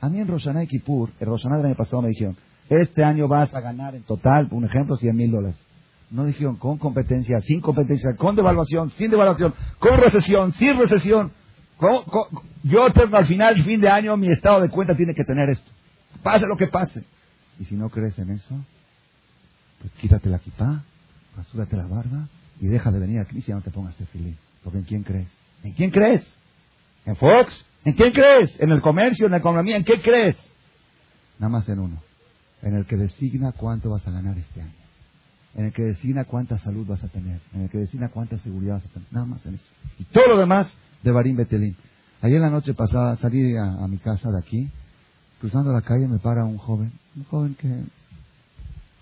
A mí en Roshaná y Kippur, en Roshaná del año pasado me dijeron, este año vas a ganar en total, un ejemplo, 100 mil dólares. No dijeron con competencia, sin competencia, con devaluación, sin devaluación, con recesión, sin recesión. yo tengo al final, fin de año, mi estado de cuenta tiene que tener esto. Pase lo que pase. Y si no crees en eso, pues quítate la kipá, rasúrate la barba y deja de venir aquí si no te pongas feliz. Porque ¿en quién crees? ¿En quién crees? ¿En Fox? ¿En quién crees? ¿En el comercio? ¿En la economía? ¿En qué crees? Nada más en uno en el que designa cuánto vas a ganar este año, en el que designa cuánta salud vas a tener, en el que designa cuánta seguridad vas a tener, nada más en eso. Y todo lo demás de Barín Betelín. Ayer la noche pasada salí a, mi casa de aquí, cruzando la calle me para un joven, un joven que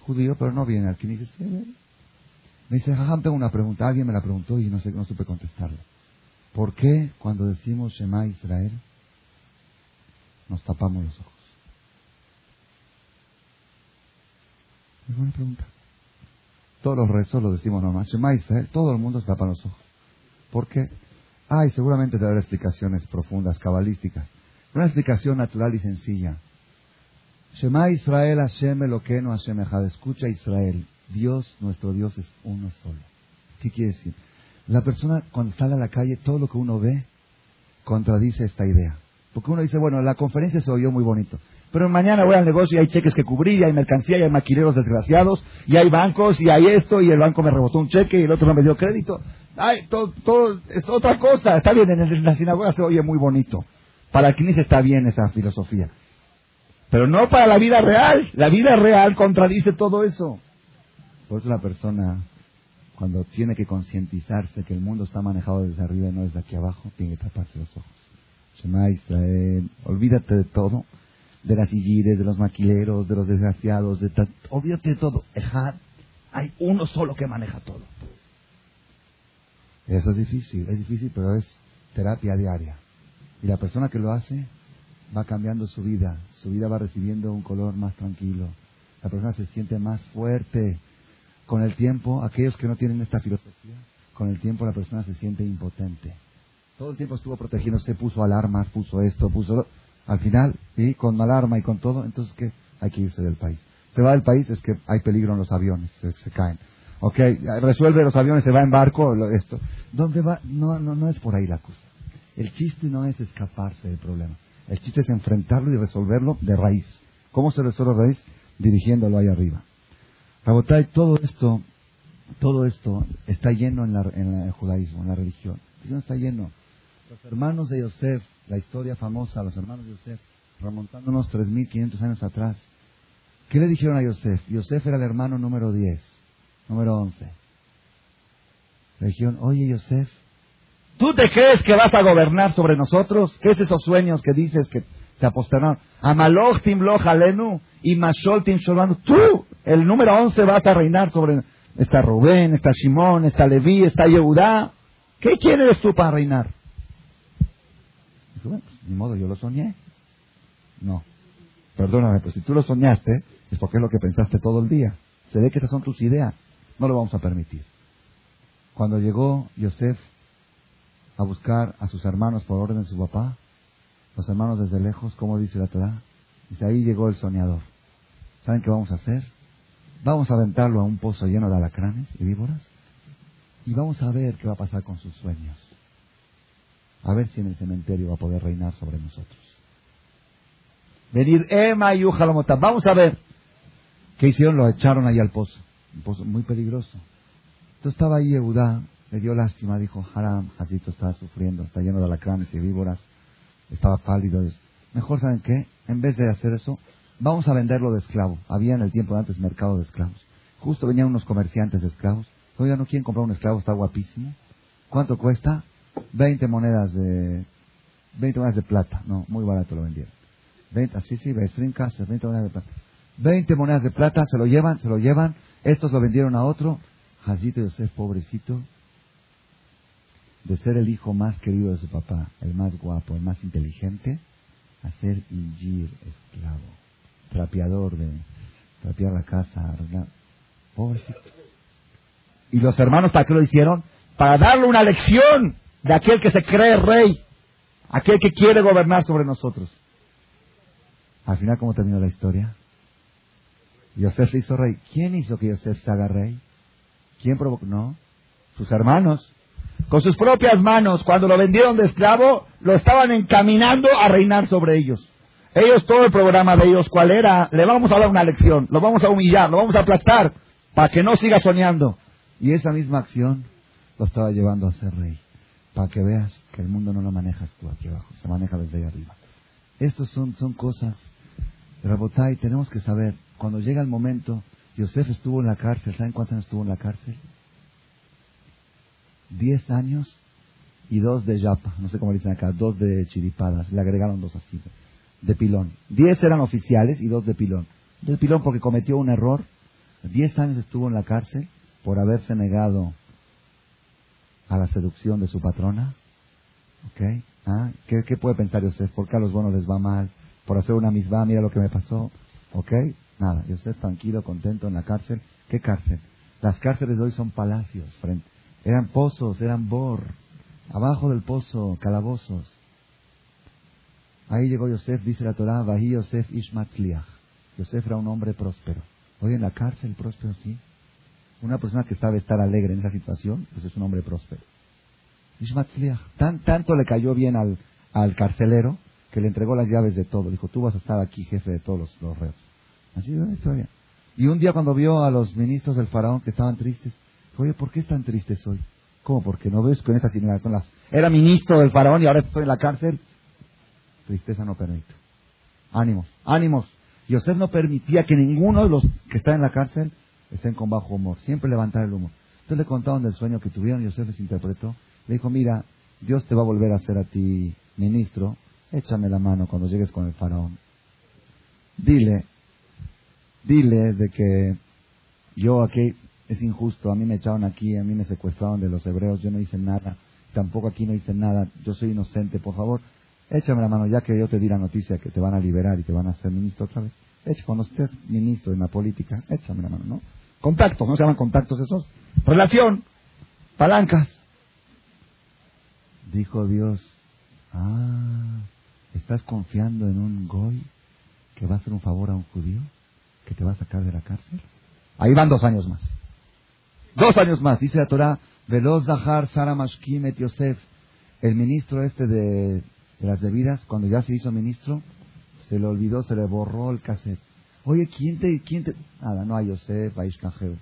judío, pero no viene me dice, me dice, jajam, tengo una pregunta, alguien me la preguntó y no sé, no supe contestarle. ¿Por qué cuando decimos Shema Israel nos tapamos los ojos? Es buena pregunta. Todos los rezos lo decimos nomás. Shema Israel, todo el mundo tapa los ojos. ¿Por qué? Ay, seguramente te daré explicaciones profundas, cabalísticas. Una explicación natural y sencilla. Shema Israel, Hashem Eloqueno, Hashem Echad. Escucha Israel. Dios, nuestro Dios es uno solo. ¿Qué quiere decir? La persona cuando sale a la calle, todo lo que uno ve contradice esta idea. Porque uno dice, bueno, la conferencia se oyó muy bonito. Pero mañana voy al negocio y hay cheques que cubrir, y hay mercancía, y hay maquineros desgraciados, y hay bancos, y hay esto, y el banco me rebotó un cheque, y el otro no me dio crédito. Ay, todo, todo es otra cosa. Está bien, en la sinagoga se oye muy bonito. Para quienes está bien esa filosofía. Pero no para la vida real. La vida real contradice todo eso. Por eso la persona, cuando tiene que concientizarse que el mundo está manejado desde arriba y no desde aquí abajo, tiene que taparse los ojos. Shema Israel, olvídate de todo de las illires, de los maquileros, de los desgraciados, de olvídate de todo. Ejad, hay uno solo que maneja todo. Eso es difícil, es difícil, pero es terapia diaria. Y la persona que lo hace va cambiando su vida, su vida va recibiendo un color más tranquilo. La persona se siente más fuerte. Con el tiempo, aquellos que no tienen esta filosofía, con el tiempo la persona se siente impotente. Todo el tiempo estuvo protegiéndose, puso alarmas, puso esto, puso al final, y con alarma y con todo, entonces ¿qué? Hay que irse del país. Se va del país es que hay peligro en los aviones, se, caen. Ok, resuelve los aviones, se va en barco, esto. ¿Dónde va? No, no, no es por ahí la cosa. El chiste no es escaparse del problema. El chiste es enfrentarlo y resolverlo de raíz. ¿Cómo se resuelve de raíz? Dirigiéndolo ahí arriba. Rabotay, todo esto, todo esto está lleno en, el judaísmo, en la religión. está lleno. Los hermanos de Yosef la historia famosa, los hermanos de Yosef, remontándonos 3.500 años atrás, ¿Qué le dijeron a Yosef? Yosef era el hermano número 10, número 11. Le dijeron, oye Yosef, ¿tú te crees que vas a gobernar sobre nosotros? ¿Qué es esos sueños que dices que se apostaron? Amaloch timloch alenu y mashol tim Tú, el número 11, vas a reinar sobre... Está Rubén, está Simón, está Leví, está Yehudá. ¿Qué quieres tú para reinar? Dijo, bueno, pues, ni modo, yo lo soñé. No. Perdóname, pero si tú lo soñaste, es porque es lo que pensaste todo el día. Se ve que esas son tus ideas. No lo vamos a permitir. Cuando llegó Yosef a buscar a sus hermanos por orden de su papá, los hermanos desde lejos, ¿cómo dice la Torah? Dice, ahí llegó el soñador. ¿Saben qué vamos a hacer? Vamos a aventarlo a un pozo lleno de alacranes y víboras y vamos a ver qué va a pasar con sus sueños. A ver si en el cementerio va a poder reinar sobre nosotros. Venir Emma y Vamos a ver. ¿Qué hicieron? Lo echaron ahí al pozo. Un pozo muy peligroso. Entonces estaba ahí Eudá, le dio lástima, dijo, Haram, Jacito estaba sufriendo, está lleno de alacranes y víboras, estaba pálido. Mejor, ¿saben qué? En vez de hacer eso, vamos a venderlo de esclavo. Había en el tiempo de antes mercado de esclavos. Justo venían unos comerciantes de esclavos. Oiga, ¿no quieren comprar un esclavo? Está guapísimo. ¿Cuánto cuesta? 20 monedas de 20 monedas de plata. No, muy barato lo vendieron. 20, así sí, 20 monedas de plata. 20 monedas de plata, se lo llevan, se lo llevan. Estos lo vendieron a otro. Jacito Yosef, pobrecito, de ser el hijo más querido de su papá, el más guapo, el más inteligente, a ser ingir, esclavo, trapeador de trapear la casa, arreglar. Pobrecito. ¿Y los hermanos para qué lo hicieron? Para darle una lección de aquel que se cree rey, aquel que quiere gobernar sobre nosotros. Al final, ¿cómo terminó la historia? Yosef se hizo rey. ¿Quién hizo que Yosef se haga rey? ¿Quién provocó? No, sus hermanos. Con sus propias manos, cuando lo vendieron de esclavo, lo estaban encaminando a reinar sobre ellos. Ellos, todo el programa de ellos, ¿cuál era? Le vamos a dar una lección, lo vamos a humillar, lo vamos a aplastar, para que no siga soñando. Y esa misma acción lo estaba llevando a ser rey. Para que veas que el mundo no lo manejas tú aquí abajo, se maneja desde ahí arriba. Estas son, son cosas, Rabotay, tenemos que saber, cuando llega el momento, Yosef estuvo en la cárcel, ¿saben cuántos años estuvo en la cárcel? Diez años y dos de yapa, no sé cómo dicen acá, dos de chiripadas, le agregaron dos así, de pilón. Diez eran oficiales y dos de pilón. De pilón porque cometió un error. Diez años estuvo en la cárcel por haberse negado a la seducción de su patrona. ¿Ok? ¿Ah? ¿Qué, puede pensar Yosef? ¿Por qué a los buenos les va mal? Por hacer una misma, mira lo que me pasó. ¿Ok? Nada, Yosef tranquilo, contento en la cárcel. ¿Qué cárcel? Las cárceles de hoy son palacios. Frente. Eran pozos, eran bor. Abajo del pozo, calabozos. Ahí llegó Yosef, dice la Torah, Bahí Yosef Ishmatzliach. Yosef era un hombre próspero. Hoy en la cárcel, próspero, sí. Una persona que sabe estar alegre en esa situación, pues es un hombre próspero. Tan, tanto le cayó bien al, al carcelero que le entregó las llaves de todo. Dijo, tú vas a estar aquí jefe de todos los, reos. Así es la historia. Y un día cuando vio a los ministros del faraón que estaban tristes, oye, ¿por qué están tristes hoy? ¿Cómo? Porque no ves con esa similaridad con las... Era ministro del faraón y ahora estoy en la cárcel. Tristeza no permite. Ánimos, ánimos. Yosef no permitía que ninguno de los que está en la cárcel estén con bajo humor, siempre levantar el humor. Entonces le contaron del sueño que tuvieron y José les interpretó. Le dijo, mira, Dios te va a volver a hacer a ti ministro, échame la mano cuando llegues con el faraón. Dile, dile de que yo aquí es injusto, a mí me echaron aquí, a mí me secuestraron de los hebreos, yo no hice nada, tampoco aquí no hice nada, yo soy inocente, por favor, échame la mano ya que yo te di la noticia que te van a liberar y te van a hacer ministro otra vez. Echa, cuando estés ministro en la política, échame la mano, ¿no? Contactos, ¿no se llaman contactos esos? Relación, palancas. Dijo Dios, ah, ¿estás confiando en un goy que va a hacer un favor a un judío que te va a sacar de la cárcel? Ahí van dos años más. Dos años más, dice la Torah, Veloz Zahar Sara Mashkim et Yosef, el ministro este de, las bebidas, cuando ya se hizo ministro, se le olvidó, se le borró el cassette. Oye, ¿quién te, quién te? Nada, no hay Yosef, Aishkanjeu.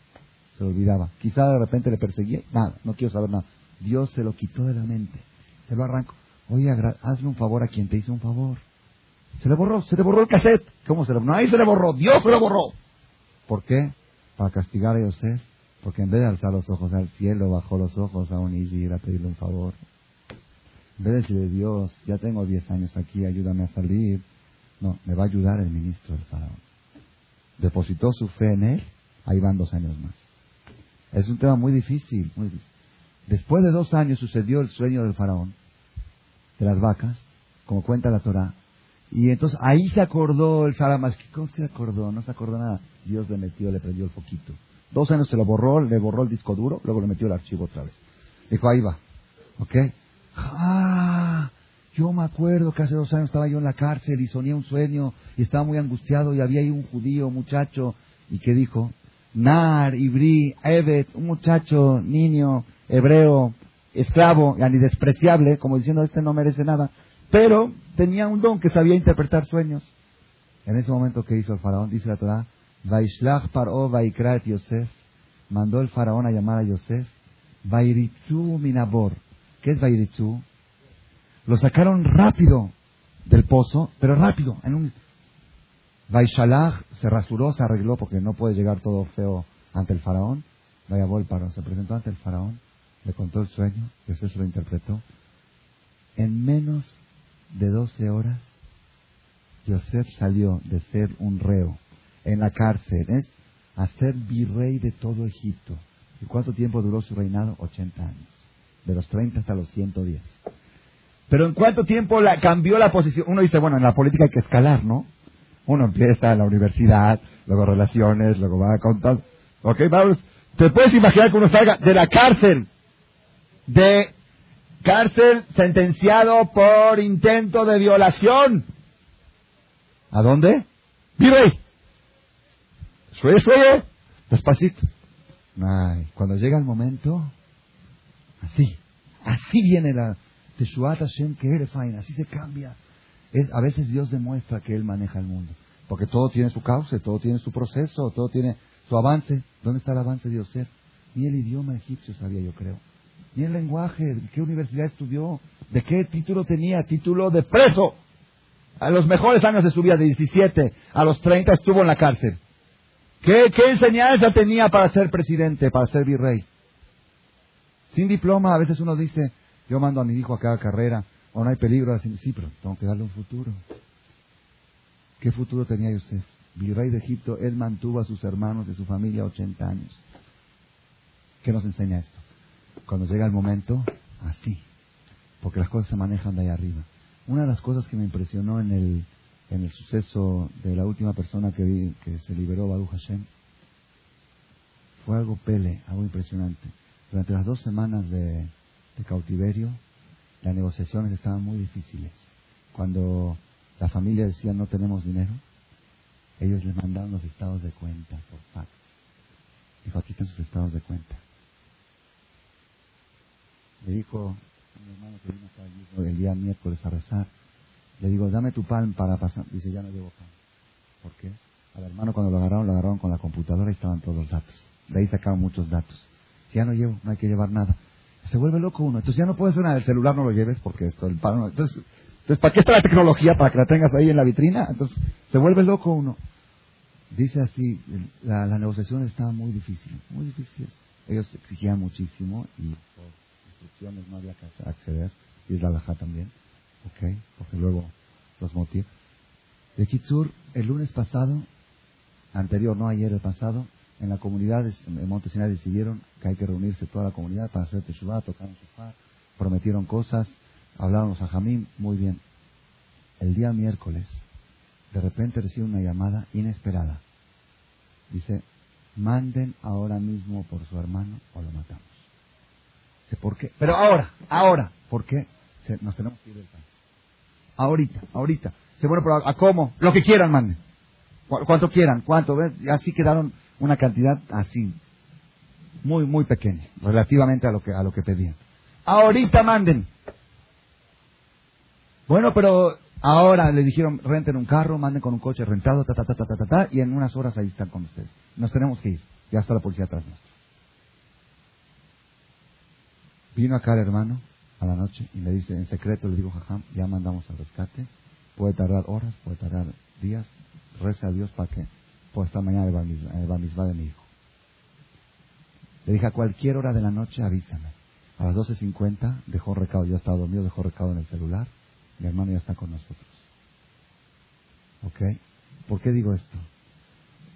Se olvidaba. Quizá de repente le perseguía. Nada, no quiero saber nada. Dios se lo quitó de la mente. Se lo arrancó. Oye, hazle un favor a quien te hizo un favor. Se le borró, se le borró el cassette. ¿Cómo se le borró? No, ahí se le borró. Dios se lo borró. ¿Por qué? Para castigar a Yosef. Porque en vez de alzar los ojos al cielo, bajó los ojos a un ir a pedirle un favor. En vez de decirle, Dios, ya tengo 10 años aquí, ayúdame a salir. No, me va a ayudar el ministro del faraón. Depositó su fe en él, ahí van dos años más. Es un tema muy difícil, muy difícil. Después de dos años sucedió el sueño del faraón, de las vacas, como cuenta la Torah. Y entonces ahí se acordó el Salamas. ¿Cómo se acordó? No se acordó nada. Dios le metió, le prendió el foquito. Dos años se lo borró, le borró el disco duro, luego le metió el archivo otra vez. Dijo, ahí va. ¿Ok? Ah, yo me acuerdo que hace dos años estaba yo en la cárcel y soñé un sueño y estaba muy angustiado y había ahí un judío, muchacho, y que dijo, Nar, Ibri, Evet, un muchacho, niño, hebreo, esclavo, y despreciable, como diciendo, este no merece nada, pero tenía un don que sabía interpretar sueños. En ese momento que hizo el faraón, dice la Torah, Vaishlach paro vaikrat Yosef, mandó el faraón a llamar a Yosef, Vairitzu minabor. ¿Qué es Vairitzu? Lo sacaron rápido del pozo, pero rápido, en un... Vaishalach se rasuró, se arregló porque no puede llegar todo feo ante el faraón. Vaya el se presentó ante el faraón, le contó el sueño, Yosef se lo interpretó. En menos de 12 horas, Yosef salió de ser un reo en la cárcel, es a ser virrey de todo Egipto. ¿Y cuánto tiempo duró su reinado? 80 años. De los 30 hasta los 110. Pero ¿en cuánto tiempo la, cambió la posición? Uno dice, bueno, en la política hay que escalar, ¿no? Uno empieza en la universidad, luego relaciones, luego va a contar. Ok, vamos. ¿Te puedes imaginar que uno salga de la cárcel? De cárcel sentenciado por intento de violación. ¿A dónde? Virrey. Sueye, sueye, despacito. Ay, cuando llega el momento, así, así viene la Teshuat Hashem que así se cambia. Es, a veces Dios demuestra que Él maneja el mundo, porque todo tiene su causa, todo tiene su proceso, todo tiene su avance. ¿Dónde está el avance de Dios? Ni el idioma egipcio sabía, yo creo. Ni el lenguaje, qué universidad estudió, de qué título tenía, título de preso. A los mejores años de su vida, de 17 a los 30, estuvo en la cárcel. ¿Qué, enseñanza tenía para ser presidente, para ser virrey? Sin diploma, a veces uno dice, yo mando a mi hijo a cada carrera, o no hay peligro, así, sí, pero tengo que darle un futuro. ¿Qué futuro tenía Yosef? Virrey de Egipto, él mantuvo a sus hermanos de su familia 80 años. ¿Qué nos enseña esto? Cuando llega el momento, así, porque las cosas se manejan de ahí arriba. Una de las cosas que me impresionó en el, en el suceso de la última persona que se liberó, Baruch Hashem, fue algo pele, algo impresionante. Durante las dos semanas de, cautiverio, las negociaciones estaban muy difíciles. Cuando la familia decía no tenemos dinero, ellos les mandaron los estados de cuenta por fax. Dijo, aquí están sus estados de cuenta. Le dijo mi hermano que vino acá el día miércoles a rezar, le digo, dame tu pan para pasar. Dice, ya no llevo pan. ¿Por qué? Al hermano cuando lo agarraron, lo agarraron con la computadora y estaban todos los datos. De ahí sacaron muchos datos. Ya no llevo, no hay que llevar nada. Se vuelve loco uno. Entonces ya no puedes nada. El celular no lo lleves porque esto, el pan Entonces, entonces, ¿para qué está la tecnología? Para que la tengas ahí en la vitrina. Entonces, se vuelve loco uno. Dice así, la, la negociación estaba muy difícil, muy difícil. Ellos exigían muchísimo y por instrucciones no había que acceder. Si es la laja también. ¿Ok? Porque luego los motivos. De Kitsur, el lunes pasado, anterior, no ayer, el pasado, en la comunidad en Monte Sinai decidieron que hay que reunirse toda la comunidad para hacer Teshuvah, tocaron sofá, prometieron cosas, hablaron los ajamín, muy bien. El día miércoles, de repente recibe una llamada inesperada. Dice, manden ahora mismo por su hermano o lo matamos. Dice, ¿por qué? Pero ahora, ahora, ¿por qué? Nos tenemos que ir del país. Ahorita, ahorita. Se bueno, pero ¿a cómo? Lo que quieran, manden. Cuánto quieran, cuánto. Y así quedaron una cantidad así, muy, muy pequeña, relativamente a lo que, a lo que pedían. Ahorita manden. Bueno, pero ahora le dijeron, renten un carro, manden con un coche rentado, ta, ta, ta, ta, ta, ta, y en unas horas ahí están con ustedes. Nos tenemos que ir. Ya está la policía atrás nuestro. Vino acá el hermano, a la noche y me dice, en secreto le digo, jajam, ya mandamos al rescate, puede tardar horas, puede tardar días, reza a Dios para que por esta mañana el misma de mi hijo. Le dije, a cualquier hora de la noche avísame. A las 12.50 dejó recado, yo estaba dormido, dejó recado en el celular. Mi hermano ya está con nosotros. ¿Ok? ¿Por qué digo esto?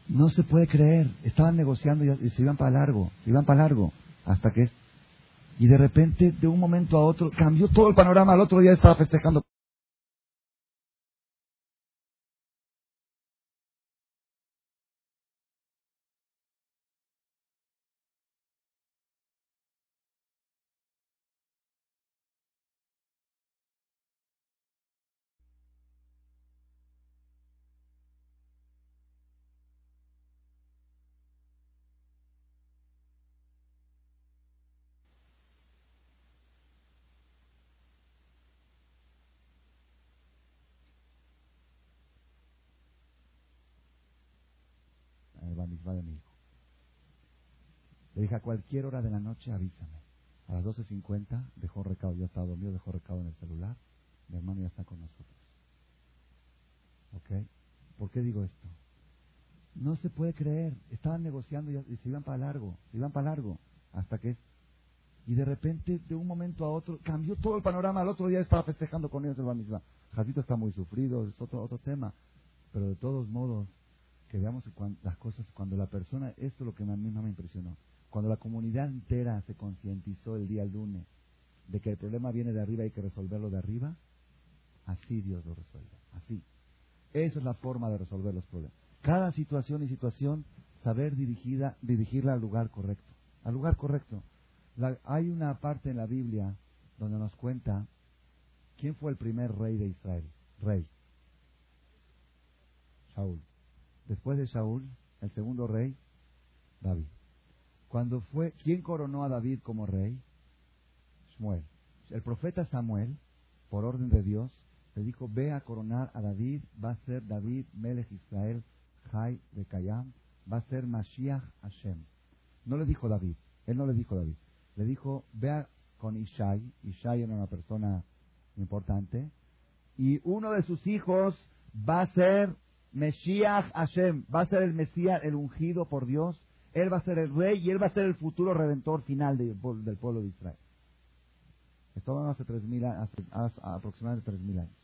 No se puede creer. Estaban negociando y, se iban para largo, iban para largo. Hasta que... Y de repente, de un momento a otro, cambió todo el panorama. Al otro día estaba festejando. A cualquier hora de la noche avísame. A las 12.50 dejó recado, yo estaba dormido, dejó recado en el celular. Mi hermano ya está con nosotros. ¿Ok? ¿Por qué digo esto? No se puede creer. Estaban negociando y se iban para largo, se iban para largo. Hasta que... Y de repente, de un momento a otro, cambió todo el panorama. Al otro día estaba festejando con ellos el misma. Jacito está muy sufrido, es otro, otro tema. Pero de todos modos, que veamos las cosas cuando la persona, esto es lo que a mí me impresionó, cuando la comunidad entera se concientizó el día lunes de que el problema viene de arriba y hay que resolverlo de arriba, así Dios lo resuelve, así. Esa es la forma de resolver los problemas. Cada situación y situación, saber dirigida, dirigirla al lugar correcto, al lugar correcto. hay una parte en la Biblia donde nos cuenta quién fue el primer rey de Israel, rey, Saúl. Después de Saúl, el segundo rey, David. Cuando fue, ¿quién coronó a David como rey? Samuel. El profeta Samuel, por orden de Dios, le dijo, ve a coronar a David, va a ser David, Melech Israel, Jai de Kayam, va a ser Mashiach Hashem. No le dijo David, él no le dijo David, le dijo, vea con Ishai, Ishai era una persona importante, y uno de sus hijos va a ser Mesías Hashem va a ser el Mesías, el ungido por Dios. Él va a ser el rey y él va a ser el futuro redentor final del pueblo de Israel. Esto hace, tres mil, hace, hace aproximadamente tres mil años.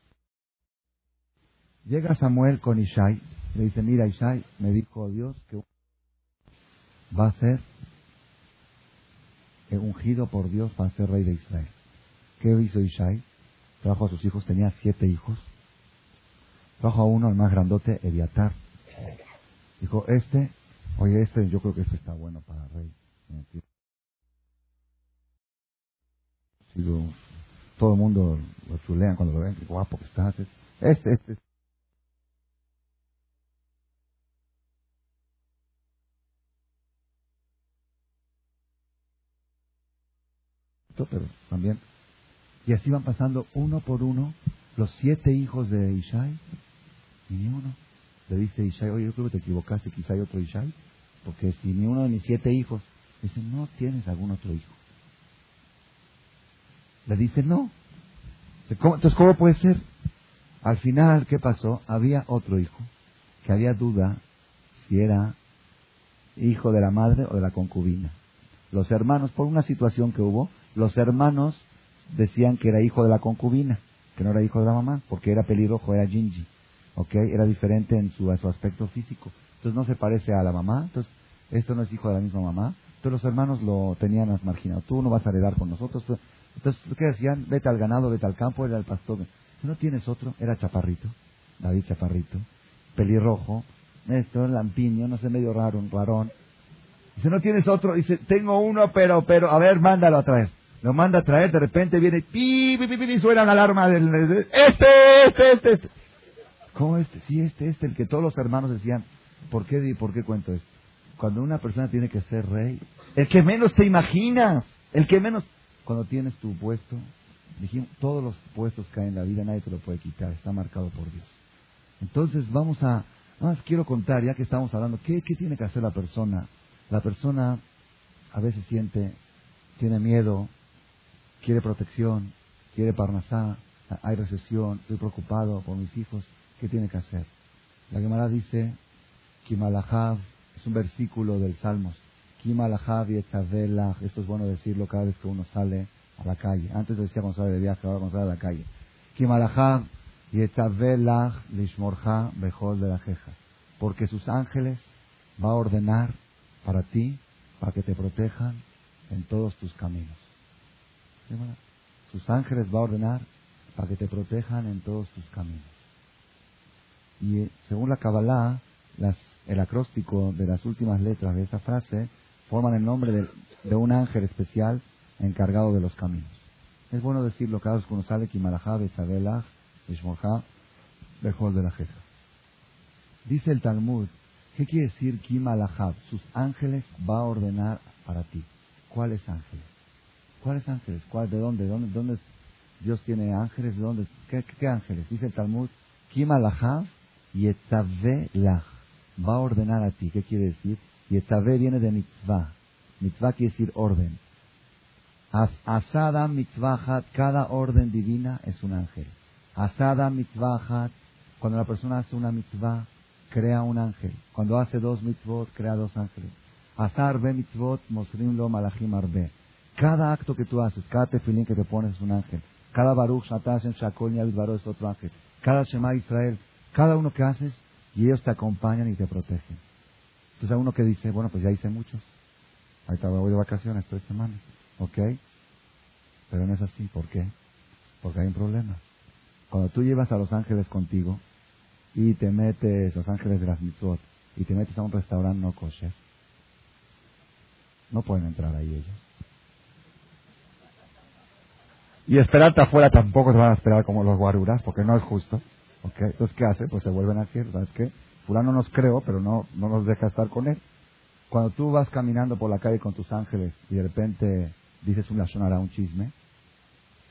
Llega Samuel con Ishai. Le dice, mira Ishai, me dijo Dios que va a ser ungido por Dios para ser rey de Israel. ¿Qué hizo Ishai? Trajo a sus hijos, tenía siete hijos Trajo a uno, el más grandote, Eviatar. Dijo, este, oye, este, yo creo que este está bueno para rey. todo el mundo lo chulean cuando lo ven, qué guapo que estás. Este, este. Pero también. Y así van pasando uno por uno los siete hijos de Ishai y ni uno. Le dice Ishai, oye, yo creo que te equivocaste, quizá hay otro Ishai, porque si ni uno de mis siete hijos, dice, no tienes algún otro hijo. Le dice, no. Entonces, ¿cómo puede ser? Al final, ¿qué pasó? Había otro hijo que había duda si era hijo de la madre o de la concubina. Los hermanos, por una situación que hubo, los hermanos decían que era hijo de la concubina, que no era hijo de la mamá, porque era pelirrojo, era Ginji. ¿Ok? Era diferente en su, su aspecto físico. Entonces no se parece a la mamá, entonces esto no es hijo de la misma mamá. Entonces los hermanos lo tenían marginado. Tú no vas a heredar con nosotros. Entonces, ¿qué decían? Vete al ganado, vete al campo, era el pastor. No tienes otro, era chaparrito, David chaparrito, pelirrojo, esto, lampiño, no sé, medio raro, un varón. Dice, no tienes otro, dice, tengo uno, pero, pero, a ver, mándalo a traer. Lo manda a traer, de repente viene, pi, pi, pi, pi, suena la alarma del, este, este, este, este. ¿Cómo este? Sí, este, este, el que todos los hermanos decían, ¿por qué, ¿por qué cuento esto? Cuando una persona tiene que ser rey, el que menos te imaginas, el que menos, cuando tienes tu puesto, dijimos, todos los puestos caen en la vida, nadie te lo puede quitar, está marcado por Dios. Entonces vamos a, más quiero contar, ya que estamos hablando, ¿qué, ¿qué tiene que hacer la persona? La persona a veces siente, tiene miedo, quiere protección, quiere parnasá, hay recesión, estoy preocupado por mis hijos. ¿Qué tiene que hacer? La Gemara dice, Kimalahav, es un versículo del Salmos. Kimalahav y esto es bueno decirlo cada vez que uno sale a la calle. Antes decía cuando sale de viaje, ahora cuando sale a la calle. Kimalahav y lishmorja bejol de la jeja. Porque sus ángeles va a ordenar para ti, para que te protejan en todos tus caminos. Sus ángeles va a ordenar para que te protejan en todos tus caminos. Y eh, según la Kabbalah, el acróstico de las últimas letras de esa frase forman el nombre de, un ángel especial encargado de los caminos. Es bueno decirlo cada vez que uno sale, Kimalajá, Betzabelach, Ishmorjá, Bejol de la Jeja. Dice el Talmud, ¿qué quiere decir Kimalajab? Sus ángeles va a ordenar para ti. ¿Cuáles ángeles? ¿Cuáles ángeles? ¿Cuál, ¿De dónde? ¿Dónde, dónde Dios tiene ángeles? ¿De dónde? ¿Qué, ángeles? Dice el Talmud, Kimalajab Yetzavelach. Va a ordenar a ti. ¿Qué quiere decir? Yetzaveh viene de mitzvah. Mitzvah quiere decir orden. Asada mitzvahat, cada orden divina es un ángel. Asada mitzvahat, cuando la persona hace una mitzvah, crea un ángel. Cuando hace dos mitzvot, crea dos ángeles. Asar be mitzvot, mosrim lo malachim arbe. Cada acto que tú haces, cada tefilín que te pones es un ángel. Cada baruch, shatashem, shakol, baro es otro ángel. Cada shema Israel, cada uno que haces, y ellos te acompañan y te protegen. Entonces hay uno que dice, bueno, pues ya hice muchos. Ahorita voy de vacaciones tres semanas. ¿Ok? Pero no es así. ¿Por qué? Porque hay un problema. Cuando tú llevas a los ángeles contigo y te metes, los ángeles de las mitzvot, y te metes a un restaurante no kosher, no pueden entrar ahí ellos. Y esperarte afuera tampoco te van a esperar como los guaruras, porque no es justo. Okay. Entonces, ¿qué hace? Pues se vuelven a decir, ¿sabes qué? Fulano nos creo, pero no, no nos deja estar con él. Cuando tú vas caminando por la calle con tus ángeles y de repente dices una sonará, un chisme,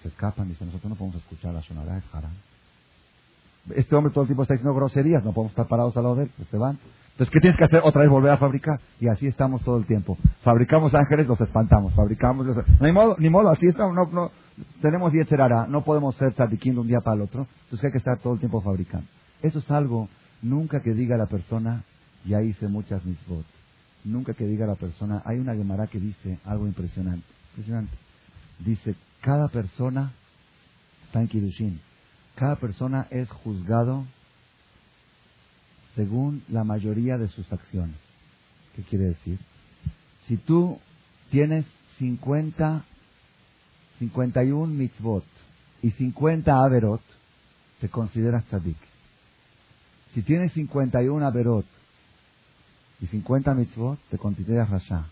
se escapan, dicen, nosotros no podemos escuchar la sonará, es haram. Este hombre todo el tiempo está diciendo groserías, no podemos estar parados al lado de él, pues se van. Entonces, ¿qué tienes que hacer? Otra vez volver a fabricar. Y así estamos todo el tiempo. Fabricamos ángeles, los espantamos. Fabricamos... Hay modo, ni modo, así estamos. No, no, tenemos yetzerara, no podemos ser tzadikim de un día para el otro, entonces hay que estar todo el tiempo fabricando. Eso es algo, nunca que diga la persona, ya hice muchas mitzvot. Nunca que diga la persona, hay una Gemara que dice algo impresionante, impresionante. Dice, cada persona, está en Kirushin, cada persona es juzgado según la mayoría de sus acciones. ¿Qué quiere decir? Si tú tienes 50 51 mitzvot y 50 averot, te consideras tzadik. Si tienes 51 averot y 50 mitzvot, te consideras rasha.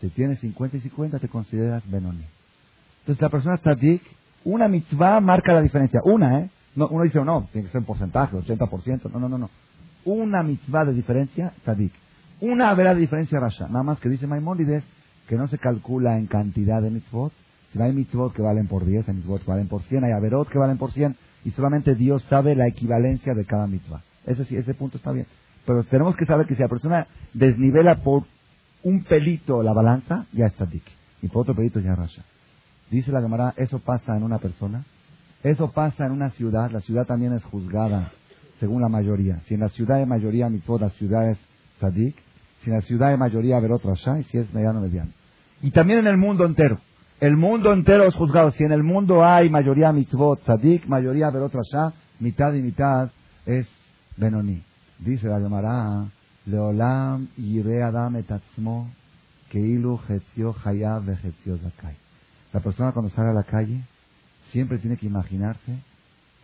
Si tienes 50 y 50, te consideras benoni. Entonces la persona tzadik, una mitzvah marca la diferencia. Una, ¿eh? No, uno dice, no, tiene que ser un porcentaje, 80%. No, no, no, no. Una mitzvah de diferencia, tzadik. Una averot de diferencia, rasha. Nada más que dice Maimónides que no se calcula en cantidad de mitzvot, hay mitzvot que valen por 10, hay mitzvot que valen por 100, hay averot que valen por 100, y solamente Dios sabe la equivalencia de cada mitzvah. Ese sí, ese punto está bien. Pero tenemos que saber que si la persona desnivela por un pelito la balanza, ya está dik. Y por otro pelito ya rasha. Dice la Gemara, eso pasa en una persona, eso pasa en una ciudad, la ciudad también es juzgada según la mayoría. Si en la ciudad hay mayoría mitzvot, la ciudad es tzadik. Si en la ciudad hay mayoría averot rasha, y si es mediano, mediano. Y también en el mundo entero. El mundo entero es juzgado. Si en el mundo hay mayoría mitzvot, tzadik, mayoría verot rasha, mitad y mitad es benoni. Dice la Gemara, leolam yire adam etatzmo, keilu chetzio hayav vechetzio zakai. La persona cuando sale a la calle siempre tiene que imaginarse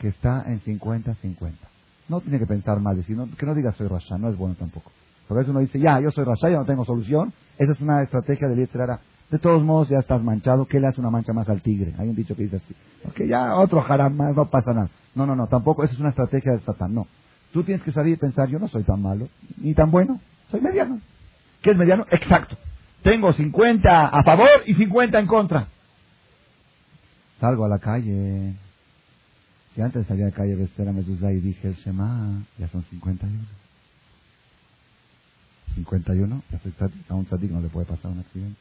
que está en 50-50. No tiene que pensar mal, decir, que no diga soy rasha, no es bueno tampoco. Porque eso uno dice, ya, yo soy rasha, ya no tengo solución. Esa es una estrategia de Yetzirara. De todos modos, ya estás manchado. ¿Qué le hace una mancha más al tigre? Hay un dicho que dice así. Ok, ya otro haram no pasa nada. No, no, no, tampoco. Esa es una estrategia de Satán. No. Tú tienes que salir y pensar, yo no soy tan malo, ni tan bueno. Soy mediano. ¿Qué es mediano? Exacto. Tengo 50 a favor y 50 en contra. Salgo a la calle. Antes salía a la calle, Vestera Medusa y dije el Shema, ya son 51. 51, ya soy A un tzadik no le puede pasar un accidente.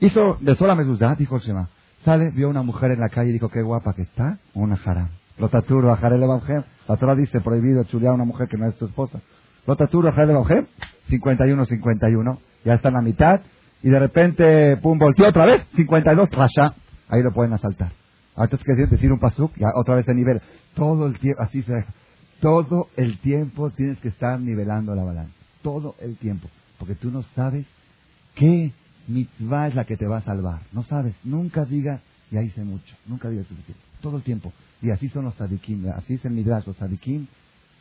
Hizo de sola mezuzá, dijo el Shema. Sale, vio una mujer en la calle y dijo, qué guapa que está, una jara. Lo taturo, a el evangelio. La Torah dice, prohibido chulear a una mujer que no es tu esposa. Rotatura, 51, 51. Ya está en la mitad. Y de repente, pum, volteó otra vez, 52, rasha. Ahí lo pueden asaltar. Tienes que decir un pasuk, ya otra vez de nivel. Todo el tiempo, así se. Todo el tiempo tienes que estar nivelando la balanza. Todo el tiempo. Porque tú no sabes qué mitzvah es la que te va a salvar. No sabes. Nunca diga, ya hice mucho. Nunca diga suficiente. Todo el tiempo. Y así son los tzadikim. Así es el midrash. Los tzadikim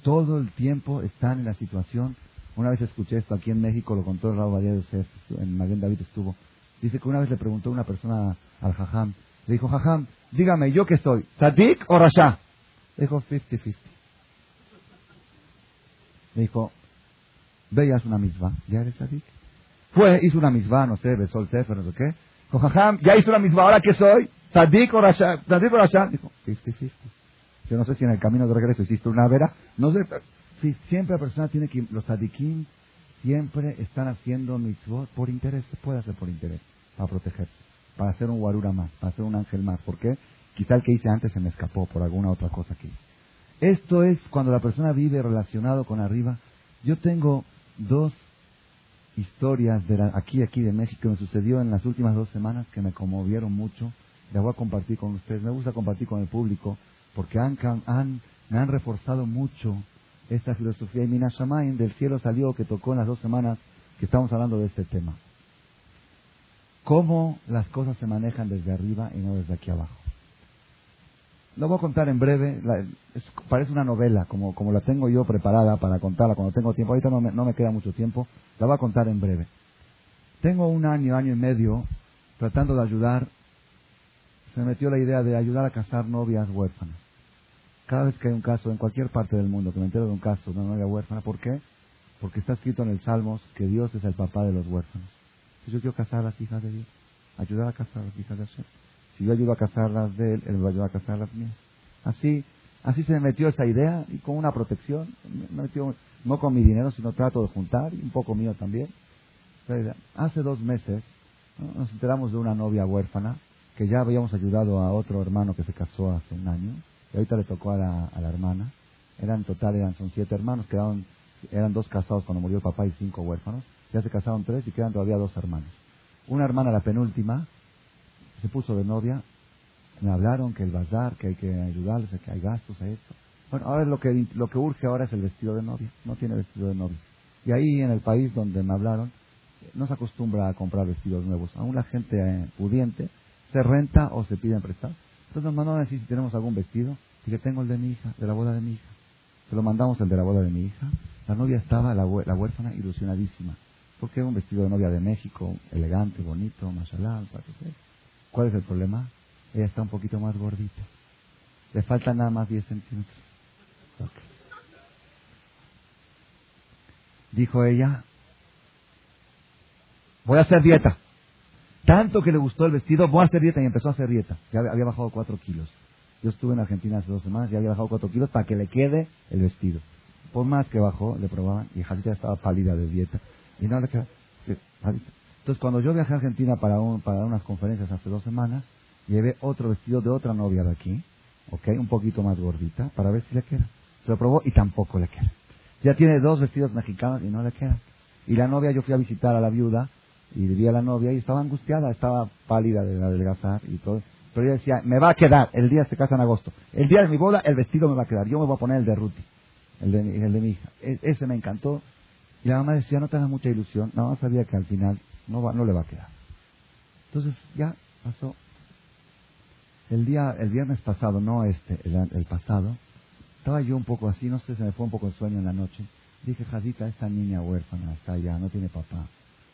todo el tiempo están en la situación. Una vez escuché esto aquí en México, lo contó el Raúl de Yosef, en Maguen David estuvo. Dice que una vez le preguntó una persona al Jajam, le dijo, Jajam, dígame, ¿yo qué soy? ¿Tzadik o Rasha? Le dijo, 50-50. Le dijo, veías una misma, ¿ya eres Tzadik? Fue, hizo una misma, no sé, besó el Sefer, no sé qué. Dijo, Jajam, ya hizo una misma, ¿ahora qué soy? ¿Tzadik o Rasha? ¿Tzadik o Rasha? Dijo, 50-50. Yo no sé si en el camino de regreso hiciste una vera. No sé. Si siempre la persona tiene que. Los adikim siempre están haciendo mitzvot por interés. Se puede hacer por interés. Para protegerse. Para hacer un guarura más. Para hacer un ángel más. ¿Por qué? Quizá el que hice antes se me escapó por alguna otra cosa que hice. Esto es cuando la persona vive relacionado con arriba. Yo tengo dos historias de aquí aquí de México que me sucedió en las últimas dos semanas que me conmovieron mucho. Las voy a compartir con ustedes. Me gusta compartir con el público porque han, han, me han reforzado mucho esta filosofía. Y Minashamain del cielo salió que tocó en las dos semanas que estamos hablando de este tema. Cómo las cosas se manejan desde arriba y no desde aquí abajo. Lo voy a contar en breve. parece una novela, como, como la tengo yo preparada para contarla cuando tengo tiempo. Ahorita no me, no me queda mucho tiempo. La voy a contar en breve. Tengo un año, año y medio tratando de ayudar se me metió la idea de ayudar a casar novias huérfanas. Cada vez que hay un caso, en cualquier parte del mundo, que me entero de un caso de una novia huérfana, ¿por qué? Porque está escrito en el Salmos que Dios es el papá de los huérfanos. Yo quiero casar a las hijas de Dios, ayudar a casar a las hijas de Dios. Si yo ayudo a casarlas de Él, Él va a ayudar a casar las mías. Así, así se me metió esa idea y con una protección. Me metió, no con mi dinero, sino trato de juntar y un poco mío también. Hace dos meses nos enteramos de una novia huérfana que ya habíamos ayudado a otro hermano que se casó hace un año, y ahorita le tocó a la, a la hermana. Eran en total, eran, son siete hermanos, quedaron, eran dos casados cuando murió el papá y cinco huérfanos. Ya se casaron tres y quedan todavía dos hermanos. Una hermana, la penúltima, se puso de novia. Me hablaron que el bazar, que hay que ayudarles, que hay gastos, a esto. Bueno, ahora lo que, lo que urge ahora es el vestido de novia. No tiene vestido de novia. Y ahí en el país donde me hablaron, no se acostumbra a comprar vestidos nuevos. Aún la gente eh, pudiente se renta o se pide prestado. Entonces nos mandaron a decir si tenemos algún vestido. Y que tengo el de mi hija, de la boda de mi hija. Se lo mandamos el de la boda de mi hija. La novia estaba, la, la huérfana, ilusionadísima. Porque un vestido de novia de México, elegante, bonito, mashallah. ¿Cuál es el problema? Ella está un poquito más gordita. Le faltan nada más 10 centímetros. Dijo ella, voy a hacer dieta. Tanto que le gustó el vestido, voy a hacer dieta y empezó a hacer dieta. Ya había bajado cuatro kilos. Yo estuve en Argentina hace dos semanas y había bajado cuatro kilos para que le quede el vestido. Por más que bajó, le probaban y Jadita estaba pálida de dieta. Y no le quedaba. Entonces, cuando yo viajé a Argentina para, para unas conferencias hace dos semanas, llevé otro vestido de otra novia de aquí, ¿ok? Un poquito más gordita, para ver si le queda. Se lo probó y tampoco le queda. Ya tiene dos vestidos mexicanos y no le queda. Y la novia, yo fui a visitar a la viuda y vivía la novia y estaba angustiada, estaba pálida de adelgazar y todo. Pero ella decía, me va a quedar, el día se casa en agosto, el día de mi boda el vestido me va a quedar, yo me voy a poner el de Ruti, el de, el de mi hija. E, ese me encantó. Y la mamá decía, no tengas mucha ilusión, no sabía que al final no, va, no le va a quedar. Entonces ya pasó. El día, el viernes pasado, no este, el, el pasado, estaba yo un poco así, no sé, se me fue un poco el sueño en la noche. Dije, Jadita, esta niña huérfana está allá, no tiene papá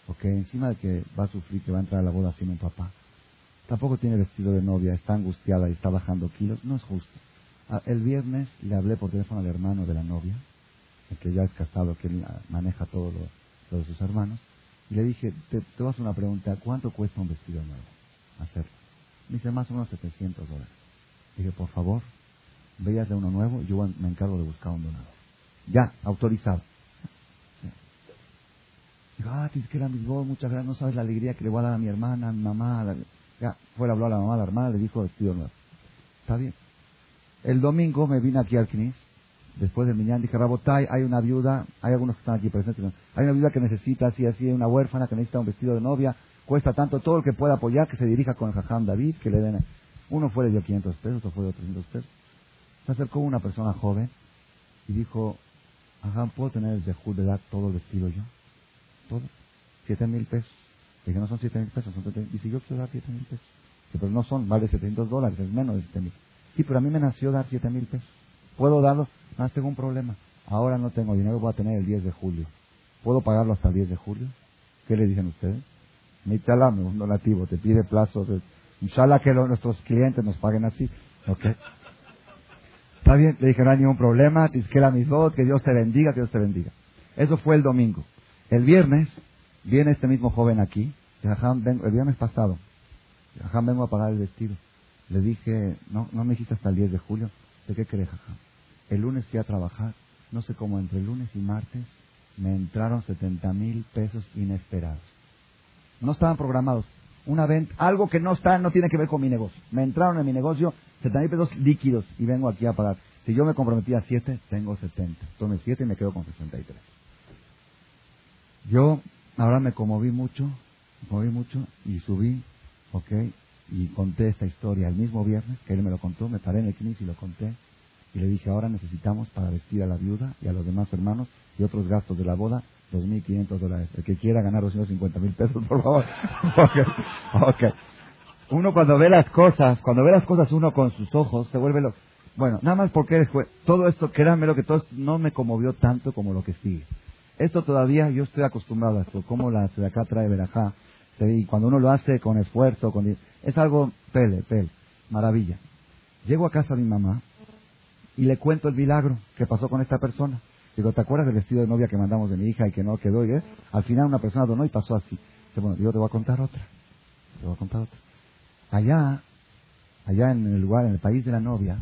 porque encima de que va a sufrir que va a entrar a la boda sin un papá, tampoco tiene vestido de novia, está angustiada y está bajando kilos, no es justo. Ah, el viernes le hablé por teléfono al hermano de la novia, el que ya es casado, que maneja todo lo, de sus hermanos, y le dije, te, te voy a una pregunta, ¿cuánto cuesta un vestido nuevo? Hacerlo. Me dice, más o menos 700 dólares. Dije, por favor, veas de uno nuevo, yo me encargo de buscar un donador. Ya, autorizado. Digo, ah, tienes que era mi voz, muchas gracias, no sabes la alegría que le voy a dar a mi hermana, a mi mamá. Ya, fue, a hablar a la mamá, a la hermana, le dijo vestido nuevo. Está bien. El domingo me vine aquí al CNIS después del Miñán, dije, Rabotay, hay una viuda, hay algunos que están aquí presentes, hay una viuda que necesita así, así, una huérfana que necesita un vestido de novia, cuesta tanto, todo el que pueda apoyar, que se dirija con el Jajam David, que le den, uno fue le dio 500 pesos, otro fue de 300 pesos. Se acercó una persona joven y dijo, Jajam, ¿puedo tener el dejud de dar todo el vestido yo? Todo. Siete mil pesos. Dije, no son siete mil pesos, son Dice, yo quiero dar siete mil pesos. pero no son, vale 700 dólares, es menos de siete mil. Sí, pero a mí me nació dar siete mil pesos. ¿Puedo darlo? No, tengo un problema. Ahora no tengo dinero, voy a tener el 10 de julio. ¿Puedo pagarlo hasta el 10 de julio? ¿Qué le dicen ustedes? Mitala, un donativo, te pide plazos. De... Inshallah que nuestros clientes nos paguen así. ¿Ok? Está bien, le dije, no hay ningún problema, que que Dios te bendiga, que Dios te bendiga. Eso fue el domingo. El viernes viene este mismo joven aquí, el viernes pasado. Jajam, vengo a pagar el vestido. Le dije, no, no me dijiste hasta el 10 de julio. ¿De qué crees, Jajam? El lunes fui a trabajar, no sé cómo entre lunes y martes me entraron 70 mil pesos inesperados. No estaban programados. Una venta, algo que no está, no tiene que ver con mi negocio. Me entraron en mi negocio 70 mil pesos líquidos y vengo aquí a pagar. Si yo me comprometí a 7, tengo 70. Tome 7 y me quedo con 63. Yo ahora me conmoví mucho, me conmoví mucho y subí, ok, y conté esta historia el mismo viernes, que él me lo contó, me paré en el CNIS y lo conté. Y le dije, ahora necesitamos para vestir a la viuda y a los demás hermanos y otros gastos de la boda, 2.500 dólares. El que quiera ganar 250 mil pesos, por favor. [LAUGHS] okay. Uno cuando ve las cosas, cuando ve las cosas uno con sus ojos, se vuelve lo... Bueno, nada más porque después, todo esto, créanme lo que todo no me conmovió tanto como lo que sigue. Esto todavía yo estoy acostumbrado a esto, como la de acá trae verajá. Y cuando uno lo hace con esfuerzo, con es algo pele, pele, maravilla. Llego a casa de mi mamá y le cuento el milagro que pasó con esta persona. Digo, ¿te acuerdas del vestido de novia que mandamos de mi hija y que no quedó? Y eh? al final una persona donó y pasó así. Dice, bueno, yo te voy a contar otra. Te voy a contar otra. Allá, allá en el lugar, en el país de la novia,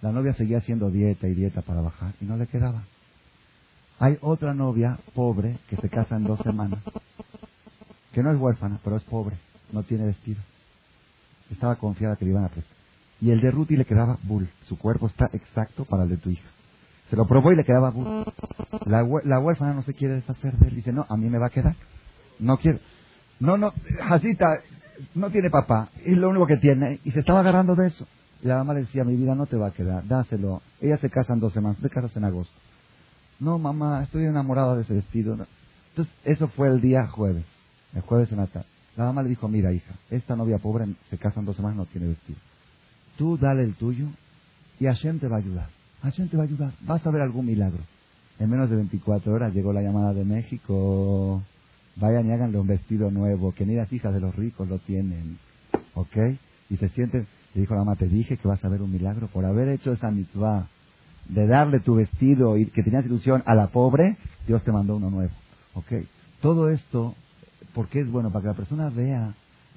la novia seguía haciendo dieta y dieta para bajar y no le quedaba. Hay otra novia pobre que se casa en dos semanas, que no es huérfana, pero es pobre, no tiene vestido. Estaba confiada que le iban a prestar. Y el de Ruti le quedaba bull. Su cuerpo está exacto para el de tu hija. Se lo probó y le quedaba bull. La, la huérfana no se quiere deshacer de él. Dice, no, a mí me va a quedar. No quiere. No, no, Jacita, no tiene papá. Es lo único que tiene. Y se estaba agarrando de eso. Y la mamá le decía, mi vida no te va a quedar, dáselo. Ella se casa en dos semanas, te casas en agosto. No, mamá, estoy enamorada de ese vestido. Entonces, eso fue el día jueves, el jueves en la. La mamá le dijo, mira, hija, esta novia pobre se casa en dos semanas, no tiene vestido. Tú dale el tuyo y Hashem te va a ayudar. Hashem te va a ayudar. Vas a ver algún milagro. En menos de 24 horas llegó la llamada de México. Vayan y háganle un vestido nuevo, que ni las hijas de los ricos lo tienen. ¿Ok? Y se sienten, le dijo la mamá, te dije que vas a ver un milagro por haber hecho esa mitzvah de darle tu vestido y que tenías ilusión a la pobre, Dios te mandó uno nuevo. ¿Ok? Todo esto, porque es bueno? Para que la persona vea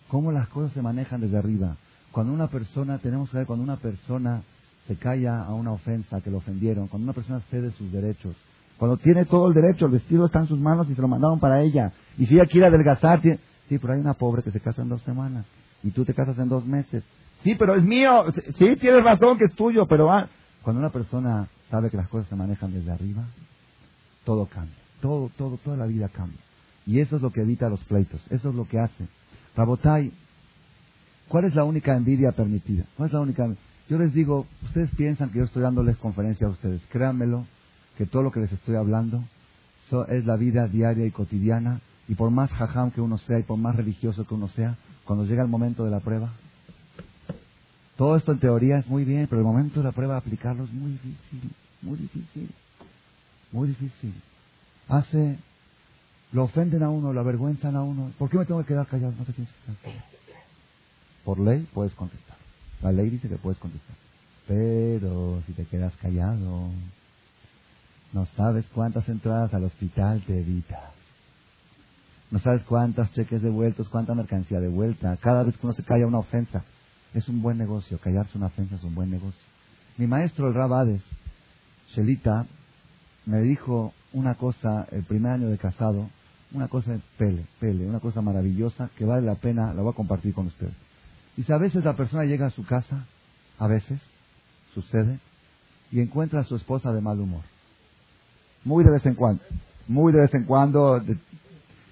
cómo las cosas se manejan desde arriba. Cuando una persona, tenemos que ver, cuando una persona se calla a una ofensa que lo ofendieron, cuando una persona cede sus derechos, cuando tiene todo el derecho, el vestido está en sus manos y se lo mandaron para ella, y si ella quiere adelgazar, tiene... sí, pero hay una pobre que se casa en dos semanas, y tú te casas en dos meses. Sí, pero es mío, sí, tienes razón que es tuyo, pero... Ah, cuando una persona sabe que las cosas se manejan desde arriba, todo cambia. Todo, todo, toda la vida cambia. Y eso es lo que evita los pleitos. Eso es lo que hace. Rabotai, ¿cuál es la única envidia permitida? ¿Cuál es la única? Yo les digo, ustedes piensan que yo estoy dándoles conferencia a ustedes. Créanmelo, que todo lo que les estoy hablando es la vida diaria y cotidiana. Y por más jajam que uno sea y por más religioso que uno sea, cuando llega el momento de la prueba, todo esto en teoría es muy bien, pero el momento de la prueba aplicarlo es muy difícil, muy difícil, muy difícil. Hace, lo ofenden a uno, lo avergüenzan a uno. ¿Por qué me tengo que quedar callado? No te tienes que quedar callado. Por ley puedes contestar. La ley dice que puedes contestar. Pero si te quedas callado, no sabes cuántas entradas al hospital te evitas. No sabes cuántas cheques devueltos, cuánta mercancía devuelta. Cada vez que uno se calla una ofensa, es un buen negocio, callarse una ofensa es un buen negocio. Mi maestro, el Rabades, Shelita, me dijo una cosa el primer año de casado, una cosa pele, pele, una cosa maravillosa que vale la pena, la voy a compartir con ustedes. Y a veces la persona llega a su casa, a veces, sucede, y encuentra a su esposa de mal humor. Muy de vez en cuando. Muy de vez en cuando,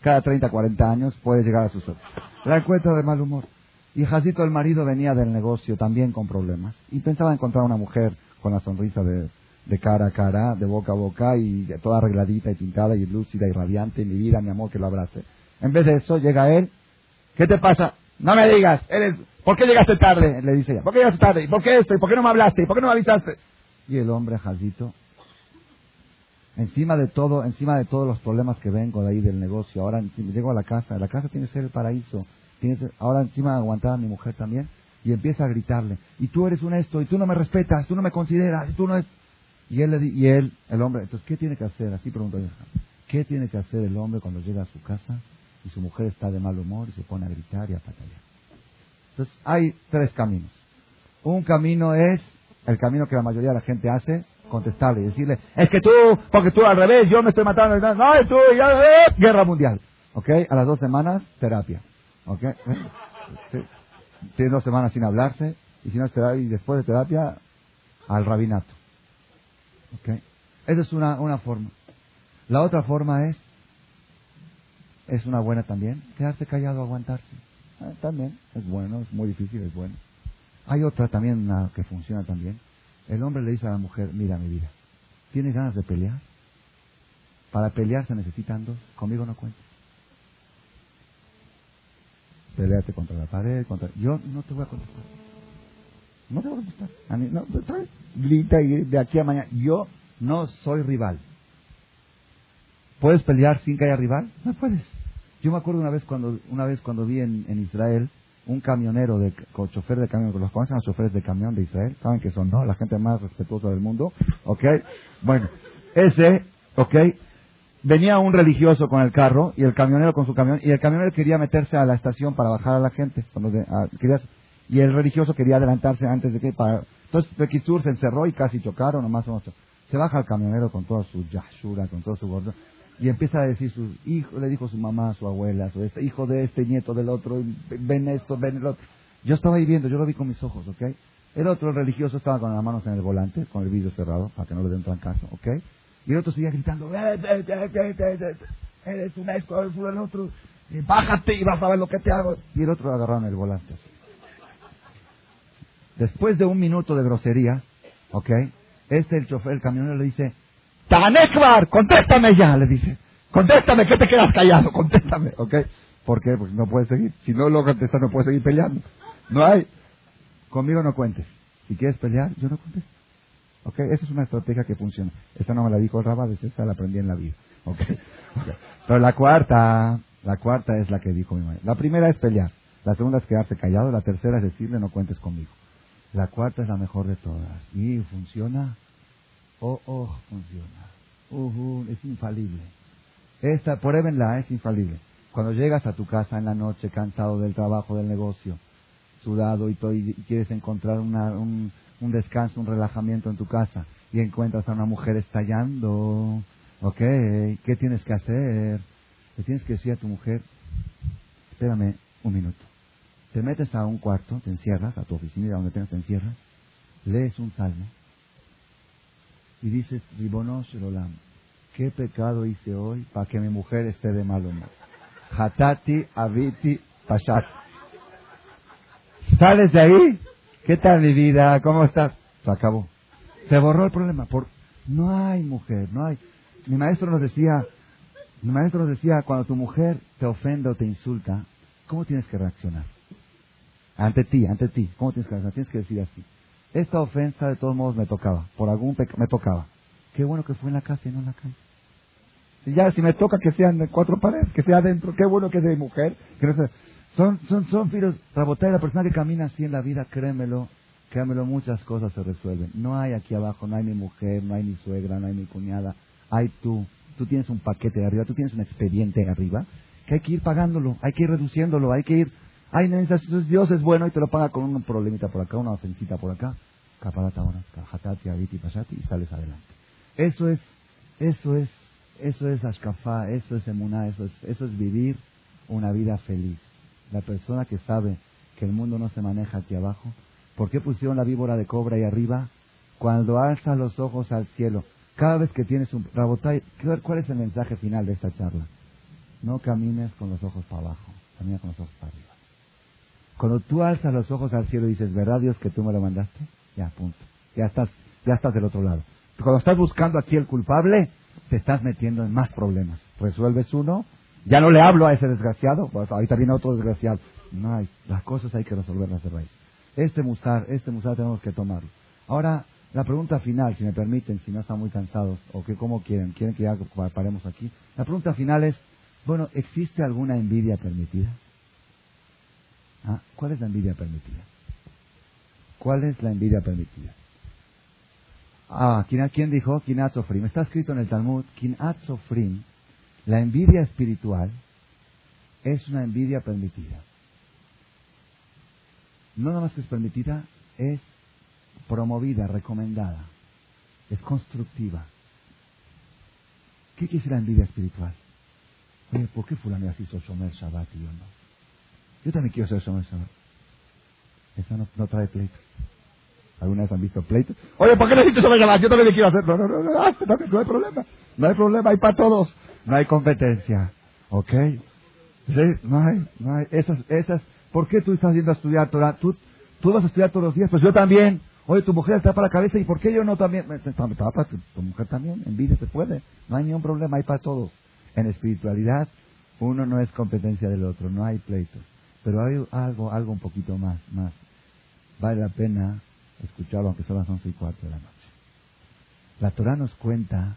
cada 30, 40 años, puede llegar a su esposa. La encuentra de mal humor. Y Jacito, el marido, venía del negocio también con problemas. Y pensaba encontrar una mujer con la sonrisa de, de cara a cara, de boca a boca, y toda arregladita y pintada y lúcida y radiante, mi vida, mi amor, que lo abrace. En vez de eso, llega él. ¿Qué te pasa? No me digas. Eres, ¿Por qué llegaste tarde? Le dice ella. ¿Por qué llegaste tarde? ¿Por qué esto? ¿Y por qué no me hablaste? ¿Y por qué no me avisaste? Y el hombre, Jacito, encima de todo, encima de todos los problemas que vengo de ahí del negocio, ahora llego a la casa, la casa tiene que ser el paraíso, ahora encima aguantar a mi mujer también, y empieza a gritarle, y tú eres un esto, y tú no me respetas, tú no me consideras, y tú no es... Y él, y él, el hombre, entonces, ¿qué tiene que hacer? Así preguntó yo. ¿Qué tiene que hacer el hombre cuando llega a su casa y su mujer está de mal humor y se pone a gritar y a patallar? Entonces, hay tres caminos. Un camino es el camino que la mayoría de la gente hace, contestarle y decirle, es que tú, porque tú al revés, yo me estoy matando, no, tú, ya, eh, guerra mundial. ¿Ok? A las dos semanas, terapia. ¿Ok? Tiene dos semanas sin hablarse y si no es y después de terapia, al rabinato. ¿Ok? Esa es una, una forma. La otra forma es, es una buena también, quedarse callado, aguantarse. Ah, también, es bueno, es muy difícil, es bueno. Hay otra también que funciona también. El hombre le dice a la mujer, mira mi vida, ¿tienes ganas de pelear? Para pelear se necesitan dos, conmigo no cuentes. Peleate contra la pared, contra... Yo no te voy a contestar. No te voy a contestar. A mí, no, grita y de aquí a mañana. Yo no soy rival. ¿Puedes pelear sin que haya rival? No puedes. Yo me acuerdo una vez cuando, una vez cuando vi en, en Israel un camionero, de, chofer de camión, los conocen los choferes de camión de Israel, saben que son, ¿no? La gente más respetuosa del mundo, ¿ok? Bueno, ese, ¿ok? Venía un religioso con el carro y el camionero con su camión y el camionero quería meterse a la estación para bajar a la gente, cuando y el religioso quería adelantarse antes de que para, entonces Pekisur se encerró y casi chocaron, nomás se baja el camionero con toda su yashura, con todo su gordo y empieza a decir su hijo, le dijo su mamá, su abuela, su este, hijo de este, nieto del otro, ven esto, ven el otro. Yo estaba ahí viendo, yo lo vi con mis ojos, ¿ok? El otro religioso estaba con las manos en el volante, con el vidrio cerrado, para que no le den trancazo, ¿ok? Y el otro seguía gritando, eh, eh, eh, eres un esto, eres el otro, bájate y vas a ver lo que te hago. Y el otro lo agarraron el volante. Después de un minuto de grosería, ¿ok? Este, el chofer, el camionero le dice, Tanekbar, contéstame ya, le dice. Contéstame, que te quedas callado, contéstame, ¿ok? ¿Por qué? Porque no puedes seguir. Si no lo contestas, no puedes seguir peleando. No hay. Conmigo no cuentes. Si quieres pelear, yo no contesto. ¿Ok? Esa es una estrategia que funciona. Esta no me la dijo el Rabades, esta la aprendí en la vida. [LAUGHS] ¿Ok? Pero la cuarta, la cuarta es la que dijo mi madre. La primera es pelear. La segunda es quedarse callado. La tercera es decirle no cuentes conmigo. La cuarta es la mejor de todas. Y funciona Oh, oh, funciona. Uh, es infalible. Esta, pruébenla, es infalible. Cuando llegas a tu casa en la noche, cansado del trabajo, del negocio, sudado y, todo, y quieres encontrar una, un, un, descanso, un relajamiento en tu casa, y encuentras a una mujer estallando, ok, ¿qué tienes que hacer? Le tienes que decir a tu mujer, espérame un minuto. Te metes a un cuarto, te encierras, a tu oficina, donde tengas te encierras, lees un salmo, y dices, Ribono Shelolam, ¿qué pecado hice hoy para que mi mujer esté de mal humor? Hatati, Aviti, Pashat. ¿Sales de ahí? ¿Qué tal mi vida? ¿Cómo estás? Se acabó. Se borró el problema. Por... No hay mujer, no hay. Mi maestro nos decía, mi maestro nos decía, cuando tu mujer te ofende o te insulta, ¿cómo tienes que reaccionar? Ante ti, ante ti. ¿Cómo tienes que reaccionar? Tienes que decir así. Esta ofensa de todos modos me tocaba, por algún pecado me tocaba. Qué bueno que fue en la casa y no en la calle. Si ya, si me toca que sean de cuatro paredes, que sea adentro, qué bueno que es de mujer. Que no Son, son, son filos, la persona que camina así en la vida, créemelo, créemelo, muchas cosas se resuelven. No hay aquí abajo, no hay mi mujer, no hay mi suegra, no hay mi cuñada, hay tú. Tú tienes un paquete de arriba, tú tienes un expediente arriba, que hay que ir pagándolo, hay que ir reduciéndolo, hay que ir Ay, entonces Dios es bueno y te lo paga con un problemita por acá, una ofensita por acá. Caparata Hatati, Aviti, Pasati y sales adelante. Eso es, eso es, eso es Ashkafá, eso es Emuná, eso es, eso es vivir una vida feliz. La persona que sabe que el mundo no se maneja aquí abajo, ¿por qué pusieron la víbora de cobra ahí arriba? Cuando alza los ojos al cielo, cada vez que tienes un... Rabotay, ¿cuál es el mensaje final de esta charla? No camines con los ojos para abajo, camina con los ojos para arriba. Cuando tú alzas los ojos al cielo y dices, ¿verdad Dios que tú me lo mandaste? Ya, punto. Ya estás, ya estás del otro lado. Cuando estás buscando aquí el culpable, te estás metiendo en más problemas. Resuelves uno, ya no le hablo a ese desgraciado, pues ahorita viene otro desgraciado. No hay, las cosas hay que resolverlas de raíz. Este musar, este musar tenemos que tomarlo. Ahora, la pregunta final, si me permiten, si no están muy cansados, o que como quieren, quieren que ya paremos aquí. La pregunta final es, bueno, ¿existe alguna envidia permitida? ¿Ah? ¿Cuál es la envidia permitida? ¿Cuál es la envidia permitida? Ah, ¿quién, dijo? Kinat Sofrim. Está escrito en el Talmud, Kinat Sofrim, la envidia espiritual es una envidia permitida. No nada más que es permitida, es promovida, recomendada, es constructiva. ¿Qué decir la envidia espiritual? Oye, ¿por qué fulano así hizo Shomer Shabbat y yo no? Yo también quiero ser Shomer Shabbat. Eso no, no trae pleito. ¿Alguna vez han visto pleito? Oye, ¿por qué no hiciste Shomer Shabbat? Yo también le quiero hacer. No, no, no, no, no, hay problema. No hay problema, hay para todos. No hay competencia. ¿Ok? No hay, no hay. Esas, esas. ¿Por qué tú estás yendo a estudiar Torah? Tú, tú vas a estudiar todos los días, pues yo también. Oye, tu mujer está para la cabeza, ¿y por qué yo no también? para tu mujer también, envidia se puede. No hay ningún problema, hay para todos. En espiritualidad, uno no es competencia del otro, no hay pleitos. Pero hay algo, algo un poquito más, más. Vale la pena escucharlo, aunque son las once y cuarto de la noche. La Torah nos cuenta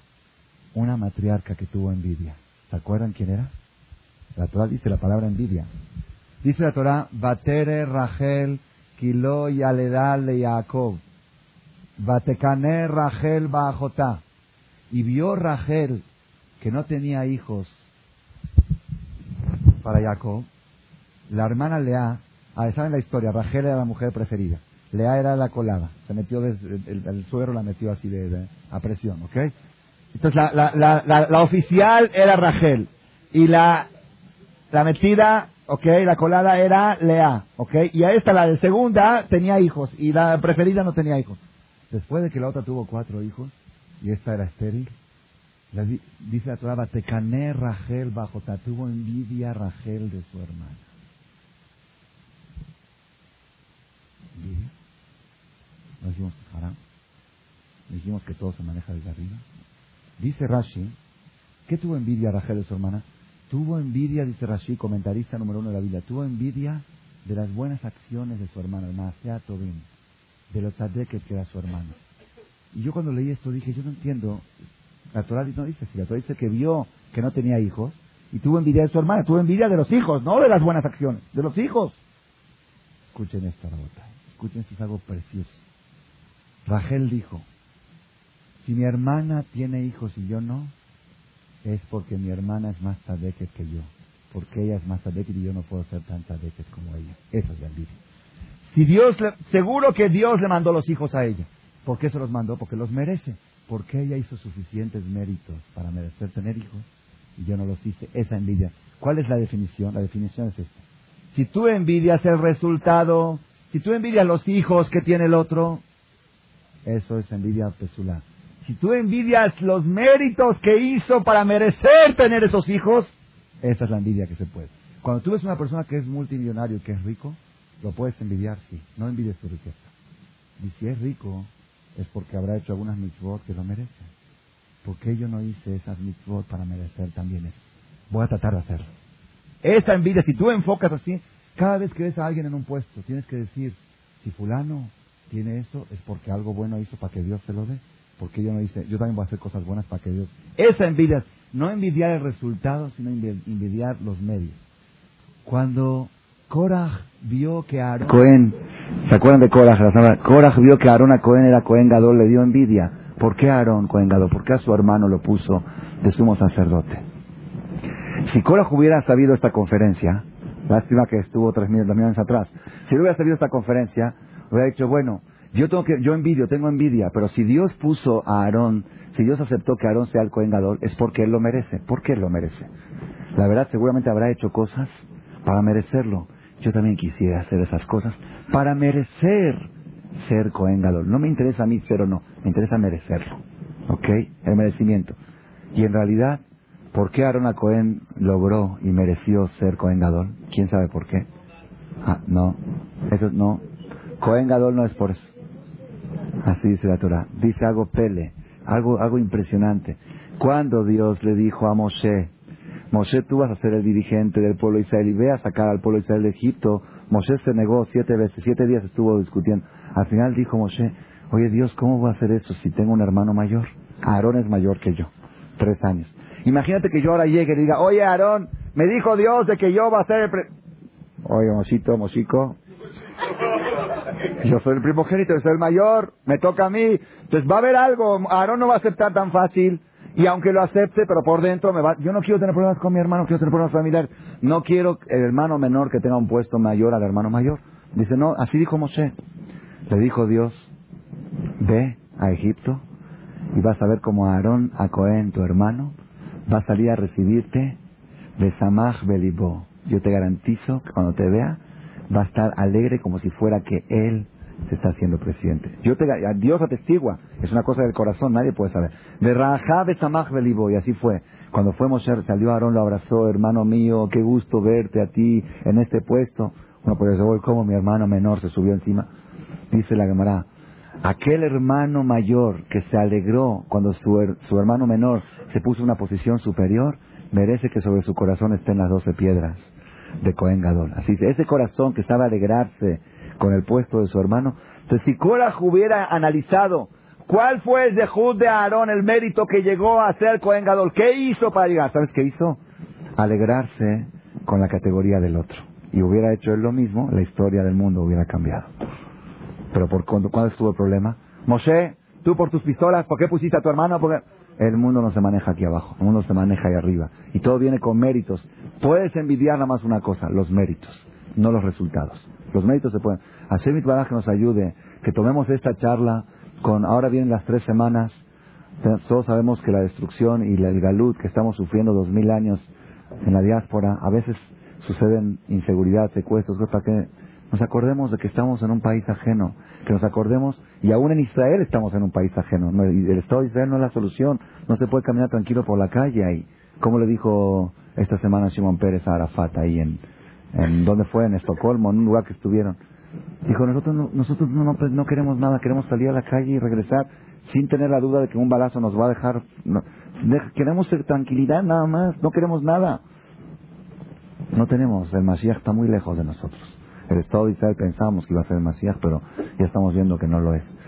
una matriarca que tuvo envidia. ¿Se acuerdan quién era? La Torah dice la palabra envidia. Dice la Torah, Batere Rachel Kilo y le Jacob. Batekane Rachel Bajotá. Y vio Rachel que no tenía hijos para Jacob. La hermana Lea, ah, saben la historia, Rachel era la mujer preferida. Lea era la colada. Se metió, desde, el, suegro la metió así de, a presión, ¿ok? Entonces la, la, la, la, oficial era Rachel. Y la, la metida ¿ok? La colada era Lea, ¿ok? Y a esta, la de segunda, tenía hijos y la preferida no tenía hijos. Después de que la otra tuvo cuatro hijos y esta era estéril, dice la Torah, Tecané Rachel bajo tuvo envidia Rachel de su hermana. ¿Envidia? ¿No dijimos? Dijimos que todo se maneja desde arriba. Dice Rashi, ¿qué tuvo envidia Rachel de su hermana? Tuvo envidia, dice Rashi, comentarista número uno de la Biblia, tuvo envidia de las buenas acciones de su hermano, el Tobin, de los tzadekes que era su hermano. Y yo cuando leí esto dije, yo no entiendo, la Torah no dice así, la Torah dice que vio que no tenía hijos y tuvo envidia de su hermana, tuvo envidia de los hijos, no de las buenas acciones, de los hijos. Escuchen esto, Rabota, escuchen esto, es algo precioso. Rachel dijo, si mi hermana tiene hijos y yo no, es porque mi hermana es más tadeques que yo. Porque ella es más tadeques y yo no puedo ser tan tadeques como ella. Esa es la envidia. Si Dios, seguro que Dios le mandó los hijos a ella. ¿Por qué se los mandó? Porque los merece. Porque ella hizo suficientes méritos para merecer tener hijos y yo no los hice. Esa envidia. ¿Cuál es la definición? La definición es esta. Si tú envidias el resultado, si tú envidias los hijos que tiene el otro, eso es envidia pesular. Si tú envidias los méritos que hizo para merecer tener esos hijos, esa es la envidia que se puede. Cuando tú ves una persona que es multimillonario, que es rico, lo puedes envidiar, sí. No envidies su riqueza. Y si es rico, es porque habrá hecho algunas mitzvot que lo merecen. ¿Por qué yo no hice esas mitzvot para merecer también eso? Voy a tratar de hacerlo. Esa envidia, si tú enfocas así, cada vez que ves a alguien en un puesto, tienes que decir, si fulano tiene eso, es porque algo bueno hizo para que Dios se lo dé porque yo no dice, yo también voy a hacer cosas buenas para que Dios. Esa envidia, no envidiar el resultado, sino envidiar los medios. Cuando Korah vio que Aarón. Cohen, ¿se acuerdan de Korah? Korah vio que Aarón a Cohen era Cohen Gadol, le dio envidia. ¿Por qué Aarón Cohen Gadol? ¿Por qué a su hermano lo puso de sumo sacerdote? Si Korah hubiera sabido esta conferencia, lástima que estuvo tres mil años atrás, si hubiera sabido esta conferencia, hubiera dicho, bueno, yo tengo que, yo envidio, tengo envidia, pero si Dios puso a Aarón, si Dios aceptó que Aarón sea el Cohen es porque él lo merece. ¿Por qué él lo merece? La verdad, seguramente habrá hecho cosas para merecerlo. Yo también quisiera hacer esas cosas para merecer ser Cohen No me interesa a mí ser o no, me interesa merecerlo. ¿Ok? El merecimiento. Y en realidad, ¿por qué Aaron a Cohen logró y mereció ser Cohen Gadol? ¿Quién sabe por qué? Ah, no. Eso no. Cohen Gadol no es por eso. Así dice la Torah. Dice algo pele, algo, algo impresionante. Cuando Dios le dijo a Moshe, Moshe, tú vas a ser el dirigente del pueblo de Israel y ve a sacar al pueblo de Israel de Egipto. Moshe se negó siete veces, siete días estuvo discutiendo. Al final dijo Moshe, oye Dios, ¿cómo voy a hacer eso si tengo un hermano mayor? Aarón es mayor que yo, tres años. Imagínate que yo ahora llegue y diga, oye Aarón, me dijo Dios de que yo va a ser el... Oye, Mosito, Mosico, [LAUGHS] yo soy el primogénito, yo soy el mayor, me toca a mí. Entonces va a haber algo, Aarón no va a aceptar tan fácil. Y aunque lo acepte, pero por dentro me va... Yo no quiero tener problemas con mi hermano, quiero tener problemas familiares. No quiero el hermano menor que tenga un puesto mayor al hermano mayor. Dice, no, así dijo Moshe. Le dijo Dios, ve a Egipto y vas a ver como Aarón, a Cohen, tu hermano, va a salir a recibirte de Samach Belibó. Yo te garantizo que cuando te vea, va a estar alegre como si fuera que él se está haciendo presidente. Yo te, Dios atestigua, es una cosa del corazón, nadie puede saber. De Rajab Samach Belibo, y así fue. Cuando fue Moshe, salió Aarón, lo abrazó, hermano mío, qué gusto verte a ti en este puesto. Uno puede decir, ¿cómo mi hermano menor se subió encima? Dice la Gemara, aquel hermano mayor que se alegró cuando su, su hermano menor se puso en una posición superior, merece que sobre su corazón estén las doce piedras de Cohen Gadol. Así ese corazón que estaba a alegrarse con el puesto de su hermano. Entonces, si Korah hubiera analizado cuál fue el dejud de Aarón, el mérito que llegó a ser Cohen Gadol, ¿qué hizo para llegar? ¿Sabes qué hizo? Alegrarse con la categoría del otro. Y hubiera hecho él lo mismo, la historia del mundo hubiera cambiado. Pero por ¿cuál estuvo el problema? Moshe, tú por tus pistolas, ¿por qué pusiste a tu hermano? Porque el mundo no se maneja aquí abajo, el mundo se maneja ahí arriba. Y todo viene con méritos. Puedes envidiar nada más una cosa, los méritos, no los resultados. Los méritos se pueden. Hashem que nos ayude, que tomemos esta charla con, ahora vienen las tres semanas, todos sabemos que la destrucción y el galut que estamos sufriendo dos mil años en la diáspora, a veces suceden inseguridad, secuestros, para que nos acordemos de que estamos en un país ajeno, que nos acordemos, y aún en Israel estamos en un país ajeno, el Estado de Israel no es la solución, no se puede caminar tranquilo por la calle ahí, como le dijo esta semana Simón Pérez a Arafat ahí en, en ¿dónde fue? En Estocolmo, en un lugar que estuvieron. Dijo, nosotros, no, nosotros no, no, queremos nada, queremos salir a la calle y regresar sin tener la duda de que un balazo nos va a dejar. queremos ser tranquilidad nada más, no queremos nada. No tenemos, el Mashiach está muy lejos de nosotros. El Estado de Israel pensábamos que iba a ser el pero ya estamos viendo que no lo es.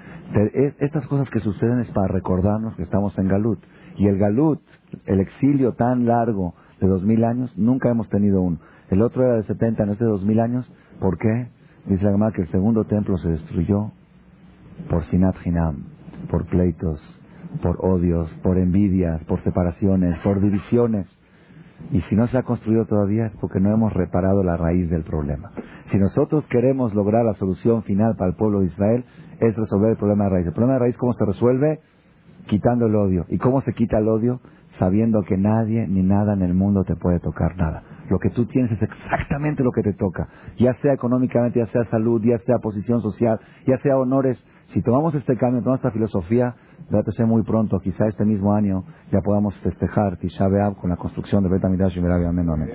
Estas cosas que suceden es para recordarnos que estamos en Galut. Y el Galut, el exilio tan largo de dos mil años, nunca hemos tenido uno. El otro era de 70, no es de 2000 años. ¿Por qué? Dice la Gemara que el segundo templo se destruyó por Sinat Hinam, por pleitos, por odios, por envidias, por separaciones, por divisiones. Y si no se ha construido todavía es porque no hemos reparado la raíz del problema. Si nosotros queremos lograr la solución final para el pueblo de Israel, es resolver el problema de raíz. El problema de raíz, ¿cómo se resuelve? Quitando el odio. ¿Y cómo se quita el odio? Sabiendo que nadie ni nada en el mundo te puede tocar nada. Lo que tú tienes es exactamente lo que te toca, ya sea económicamente, ya sea salud, ya sea posición social, ya sea honores. Si tomamos este cambio, tomamos esta filosofía, date muy pronto, quizá este mismo año, ya podamos festejar Tisha B'Av con la construcción de Betamidash y Merabi. Amén, amén.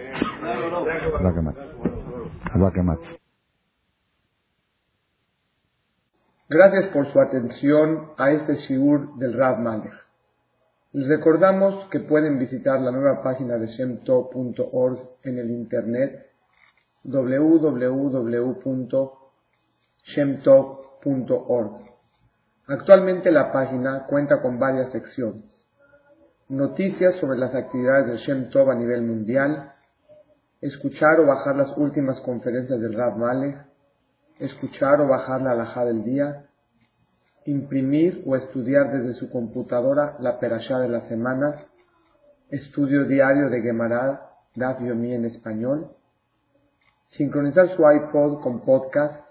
Gracias por su atención a este shiur del Rav Malech. Les recordamos que pueden visitar la nueva página de shemtov.org en el internet www.shemtov.org. Actualmente la página cuenta con varias secciones. Noticias sobre las actividades de Shemtov a nivel mundial, escuchar o bajar las últimas conferencias del Rav Malek, escuchar o bajar la alhaja del día, imprimir o estudiar desde su computadora la perashá de la semana, estudio diario de Gemara, Daf Yomi en español, sincronizar su iPod con podcast,